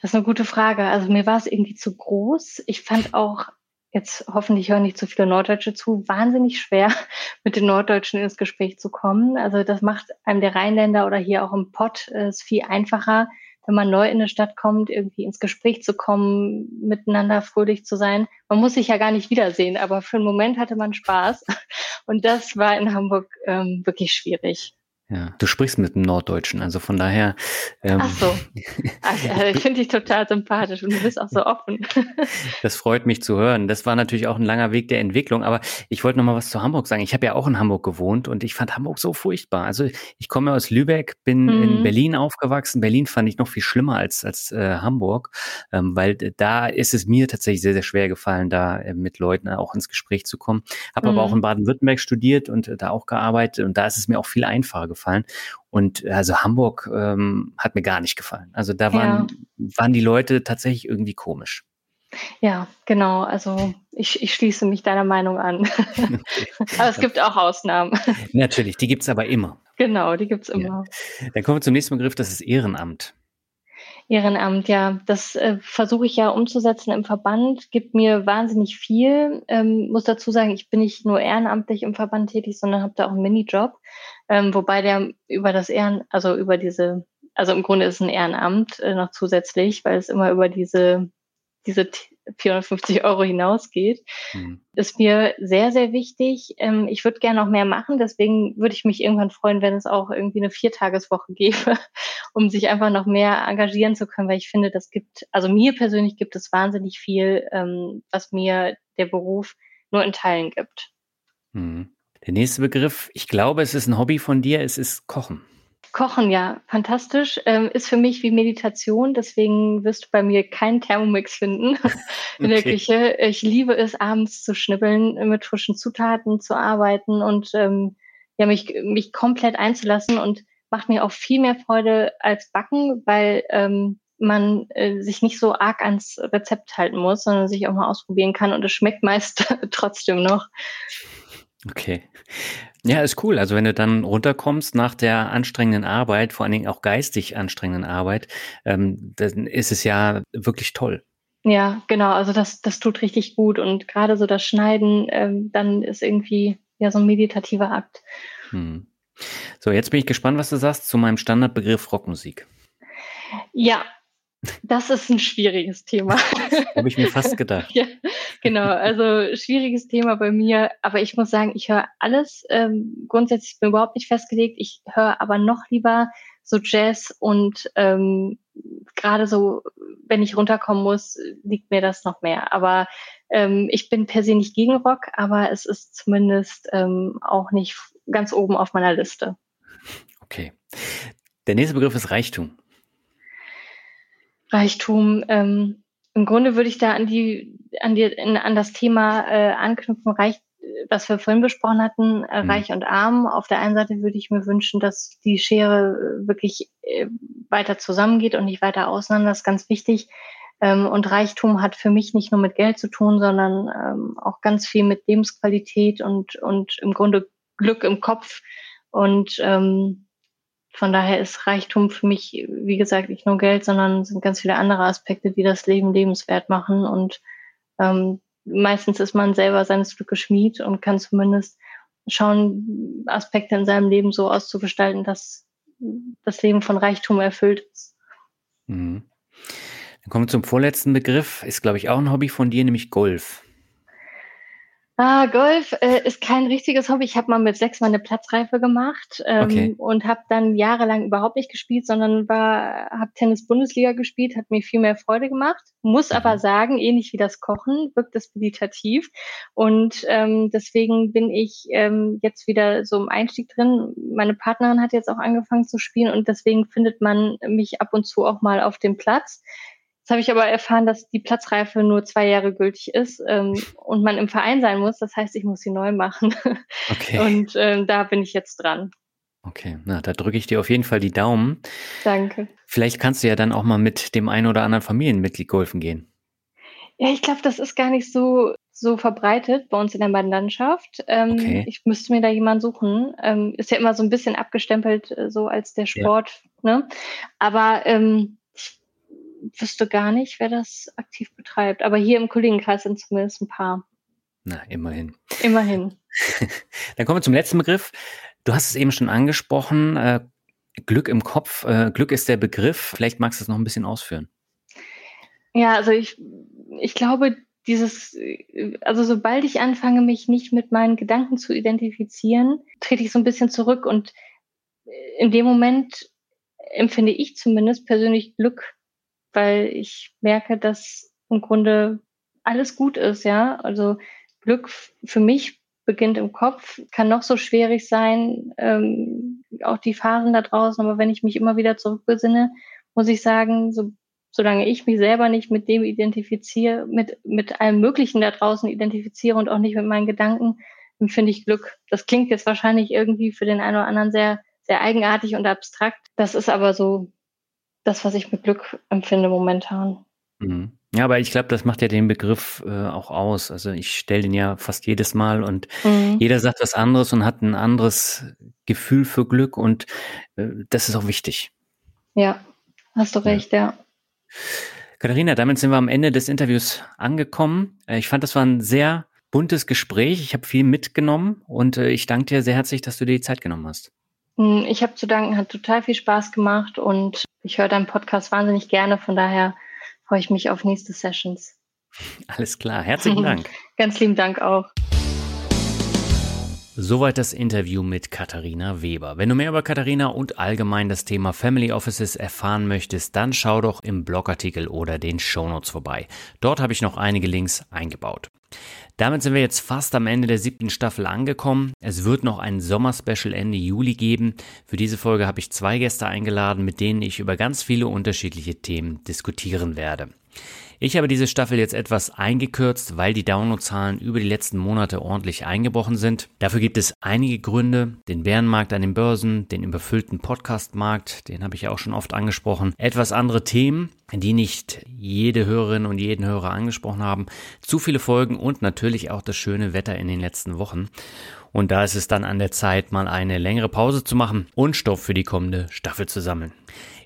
Das ist eine gute Frage. Also mir war es irgendwie zu groß. Ich fand auch jetzt hoffentlich hören nicht zu viele Norddeutsche zu, wahnsinnig schwer, mit den Norddeutschen ins Gespräch zu kommen. Also das macht einem der Rheinländer oder hier auch im Pott äh, es viel einfacher, wenn man neu in eine Stadt kommt, irgendwie ins Gespräch zu kommen, miteinander fröhlich zu sein. Man muss sich ja gar nicht wiedersehen, aber für einen Moment hatte man Spaß. Und das war in Hamburg ähm, wirklich schwierig. Ja, du sprichst mit einem Norddeutschen, also von daher. Ähm, Ach so. Also, ich finde dich total sympathisch und du bist auch so offen. das freut mich zu hören. Das war natürlich auch ein langer Weg der Entwicklung, aber ich wollte noch mal was zu Hamburg sagen. Ich habe ja auch in Hamburg gewohnt und ich fand Hamburg so furchtbar. Also ich komme aus Lübeck, bin mhm. in Berlin aufgewachsen. Berlin fand ich noch viel schlimmer als als äh, Hamburg, ähm, weil da ist es mir tatsächlich sehr sehr schwer gefallen, da äh, mit Leuten auch ins Gespräch zu kommen. Habe mhm. aber auch in Baden-Württemberg studiert und äh, da auch gearbeitet und da ist es mir auch viel einfacher gefallen gefallen. Und also Hamburg ähm, hat mir gar nicht gefallen. Also da waren, ja. waren die Leute tatsächlich irgendwie komisch. Ja, genau. Also ich, ich schließe mich deiner Meinung an. aber es gibt auch Ausnahmen. Natürlich, die gibt es aber immer. Genau, die gibt es immer. Ja. Dann kommen wir zum nächsten Begriff, das ist Ehrenamt. Ehrenamt, ja, das äh, versuche ich ja umzusetzen im Verband, gibt mir wahnsinnig viel. Ähm, muss dazu sagen, ich bin nicht nur ehrenamtlich im Verband tätig, sondern habe da auch einen Minijob, ähm, wobei der über das Ehren, also über diese, also im Grunde ist ein Ehrenamt äh, noch zusätzlich, weil es immer über diese diese 450 Euro hinausgeht, mhm. ist mir sehr, sehr wichtig. Ähm, ich würde gerne noch mehr machen, deswegen würde ich mich irgendwann freuen, wenn es auch irgendwie eine Viertageswoche gäbe, um sich einfach noch mehr engagieren zu können, weil ich finde, das gibt, also mir persönlich gibt es wahnsinnig viel, ähm, was mir der Beruf nur in Teilen gibt. Mhm. Der nächste Begriff, ich glaube, es ist ein Hobby von dir, es ist Kochen. Kochen, ja, fantastisch. Ähm, ist für mich wie Meditation, deswegen wirst du bei mir keinen Thermomix finden in okay. der Küche. Ich liebe es, abends zu schnibbeln, mit frischen Zutaten zu arbeiten und ähm, ja, mich, mich komplett einzulassen und macht mir auch viel mehr Freude als Backen, weil ähm, man äh, sich nicht so arg ans Rezept halten muss, sondern sich auch mal ausprobieren kann und es schmeckt meist trotzdem noch. Okay. Ja, ist cool. Also wenn du dann runterkommst nach der anstrengenden Arbeit, vor allen Dingen auch geistig anstrengenden Arbeit, ähm, dann ist es ja wirklich toll. Ja, genau. Also das, das tut richtig gut. Und gerade so das Schneiden, ähm, dann ist irgendwie ja so ein meditativer Akt. Hm. So, jetzt bin ich gespannt, was du sagst zu meinem Standardbegriff Rockmusik. Ja, das ist ein schwieriges Thema. Habe ich mir fast gedacht. ja, genau, also schwieriges Thema bei mir. Aber ich muss sagen, ich höre alles. Ähm, grundsätzlich bin ich überhaupt nicht festgelegt. Ich höre aber noch lieber so Jazz und ähm, gerade so, wenn ich runterkommen muss, liegt mir das noch mehr. Aber ähm, ich bin per se nicht gegen Rock, aber es ist zumindest ähm, auch nicht ganz oben auf meiner Liste. Okay. Der nächste Begriff ist Reichtum. Reichtum. Ähm, Im Grunde würde ich da an die, an die, an das Thema äh, anknüpfen. Reich, was wir vorhin besprochen hatten, äh, mhm. reich und arm. Auf der einen Seite würde ich mir wünschen, dass die Schere äh, wirklich äh, weiter zusammengeht und nicht weiter auseinander. Das ist ganz wichtig. Ähm, und Reichtum hat für mich nicht nur mit Geld zu tun, sondern ähm, auch ganz viel mit Lebensqualität und, und im Grunde Glück im Kopf. Und ähm, von daher ist Reichtum für mich, wie gesagt, nicht nur Geld, sondern sind ganz viele andere Aspekte, die das Leben lebenswert machen. Und ähm, meistens ist man selber seines Glückes Schmied und kann zumindest schauen, Aspekte in seinem Leben so auszugestalten, dass das Leben von Reichtum erfüllt ist. Mhm. Dann kommen wir zum vorletzten Begriff. Ist, glaube ich, auch ein Hobby von dir, nämlich Golf. Ah, Golf äh, ist kein richtiges Hobby. Ich habe mal mit sechs mal eine Platzreife gemacht ähm, okay. und habe dann jahrelang überhaupt nicht gespielt, sondern war habe Tennis Bundesliga gespielt, hat mir viel mehr Freude gemacht. Muss mhm. aber sagen, ähnlich wie das Kochen wirkt es meditativ und ähm, deswegen bin ich ähm, jetzt wieder so im Einstieg drin. Meine Partnerin hat jetzt auch angefangen zu spielen und deswegen findet man mich ab und zu auch mal auf dem Platz. Habe ich aber erfahren, dass die Platzreife nur zwei Jahre gültig ist ähm, und man im Verein sein muss. Das heißt, ich muss sie neu machen. Okay. Und ähm, da bin ich jetzt dran. Okay, na, da drücke ich dir auf jeden Fall die Daumen. Danke. Vielleicht kannst du ja dann auch mal mit dem einen oder anderen Familienmitglied golfen gehen. Ja, ich glaube, das ist gar nicht so, so verbreitet bei uns in der Landschaft. Ähm, okay. Ich müsste mir da jemanden suchen. Ähm, ist ja immer so ein bisschen abgestempelt, äh, so als der Sport. Ja. Ne? Aber ähm, wüsste gar nicht, wer das aktiv betreibt. Aber hier im Kollegenkreis sind zumindest ein paar. Na, immerhin. Immerhin. Dann kommen wir zum letzten Begriff. Du hast es eben schon angesprochen. Äh, Glück im Kopf. Äh, Glück ist der Begriff. Vielleicht magst du es noch ein bisschen ausführen. Ja, also ich, ich glaube, dieses, also sobald ich anfange, mich nicht mit meinen Gedanken zu identifizieren, trete ich so ein bisschen zurück und in dem Moment empfinde ich zumindest persönlich Glück weil ich merke, dass im Grunde alles gut ist, ja. Also Glück für mich beginnt im Kopf, kann noch so schwierig sein, ähm, auch die Phasen da draußen, aber wenn ich mich immer wieder zurückbesinne, muss ich sagen, so, solange ich mich selber nicht mit dem identifiziere, mit, mit allem Möglichen da draußen identifiziere und auch nicht mit meinen Gedanken, empfinde ich Glück. Das klingt jetzt wahrscheinlich irgendwie für den einen oder anderen sehr, sehr eigenartig und abstrakt. Das ist aber so das, was ich mit Glück empfinde momentan. Mhm. Ja, aber ich glaube, das macht ja den Begriff äh, auch aus. Also ich stelle den ja fast jedes Mal und mhm. jeder sagt was anderes und hat ein anderes Gefühl für Glück und äh, das ist auch wichtig. Ja, hast du recht, ja. ja. Katharina, damit sind wir am Ende des Interviews angekommen. Äh, ich fand, das war ein sehr buntes Gespräch. Ich habe viel mitgenommen und äh, ich danke dir sehr herzlich, dass du dir die Zeit genommen hast. Hm, ich habe zu danken, hat total viel Spaß gemacht und ich höre deinen Podcast wahnsinnig gerne. Von daher freue ich mich auf nächste Sessions. Alles klar, herzlichen Dank. Ganz lieben Dank auch. Soweit das Interview mit Katharina Weber. Wenn du mehr über Katharina und allgemein das Thema Family Offices erfahren möchtest, dann schau doch im Blogartikel oder den Shownotes vorbei. Dort habe ich noch einige Links eingebaut. Damit sind wir jetzt fast am Ende der siebten Staffel angekommen. Es wird noch ein Sommerspecial Ende Juli geben. Für diese Folge habe ich zwei Gäste eingeladen, mit denen ich über ganz viele unterschiedliche Themen diskutieren werde. Ich habe diese Staffel jetzt etwas eingekürzt, weil die Downloadzahlen über die letzten Monate ordentlich eingebrochen sind. Dafür gibt es einige Gründe. Den Bärenmarkt an den Börsen, den überfüllten Podcastmarkt, den habe ich ja auch schon oft angesprochen. Etwas andere Themen, die nicht jede Hörerin und jeden Hörer angesprochen haben. Zu viele Folgen und natürlich auch das schöne Wetter in den letzten Wochen. Und da ist es dann an der Zeit, mal eine längere Pause zu machen und Stoff für die kommende Staffel zu sammeln.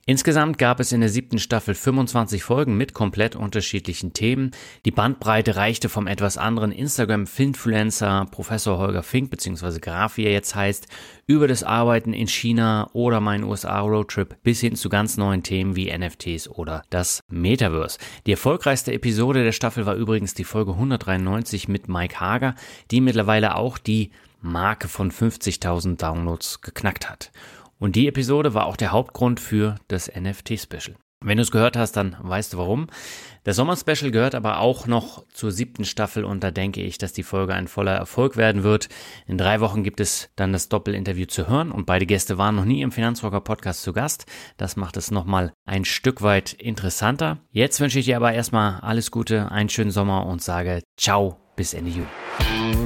Insgesamt gab es in der siebten Staffel 25 Folgen mit komplett unterschiedlichen Themen. Die Bandbreite reichte vom etwas anderen Instagram-Finfluencer Professor Holger Fink bzw. Graf, wie er jetzt heißt, über das Arbeiten in China oder meinen USA-Roadtrip bis hin zu ganz neuen Themen wie NFTs oder das Metaverse. Die erfolgreichste Episode der Staffel war übrigens die Folge 193 mit Mike Hager, die mittlerweile auch die Marke von 50.000 Downloads geknackt hat. Und die Episode war auch der Hauptgrund für das NFT-Special. Wenn du es gehört hast, dann weißt du warum. Das Sommer-Special gehört aber auch noch zur siebten Staffel und da denke ich, dass die Folge ein voller Erfolg werden wird. In drei Wochen gibt es dann das Doppelinterview zu hören und beide Gäste waren noch nie im Finanzrocker Podcast zu Gast. Das macht es nochmal ein Stück weit interessanter. Jetzt wünsche ich dir aber erstmal alles Gute, einen schönen Sommer und sage ciao bis Ende Juli.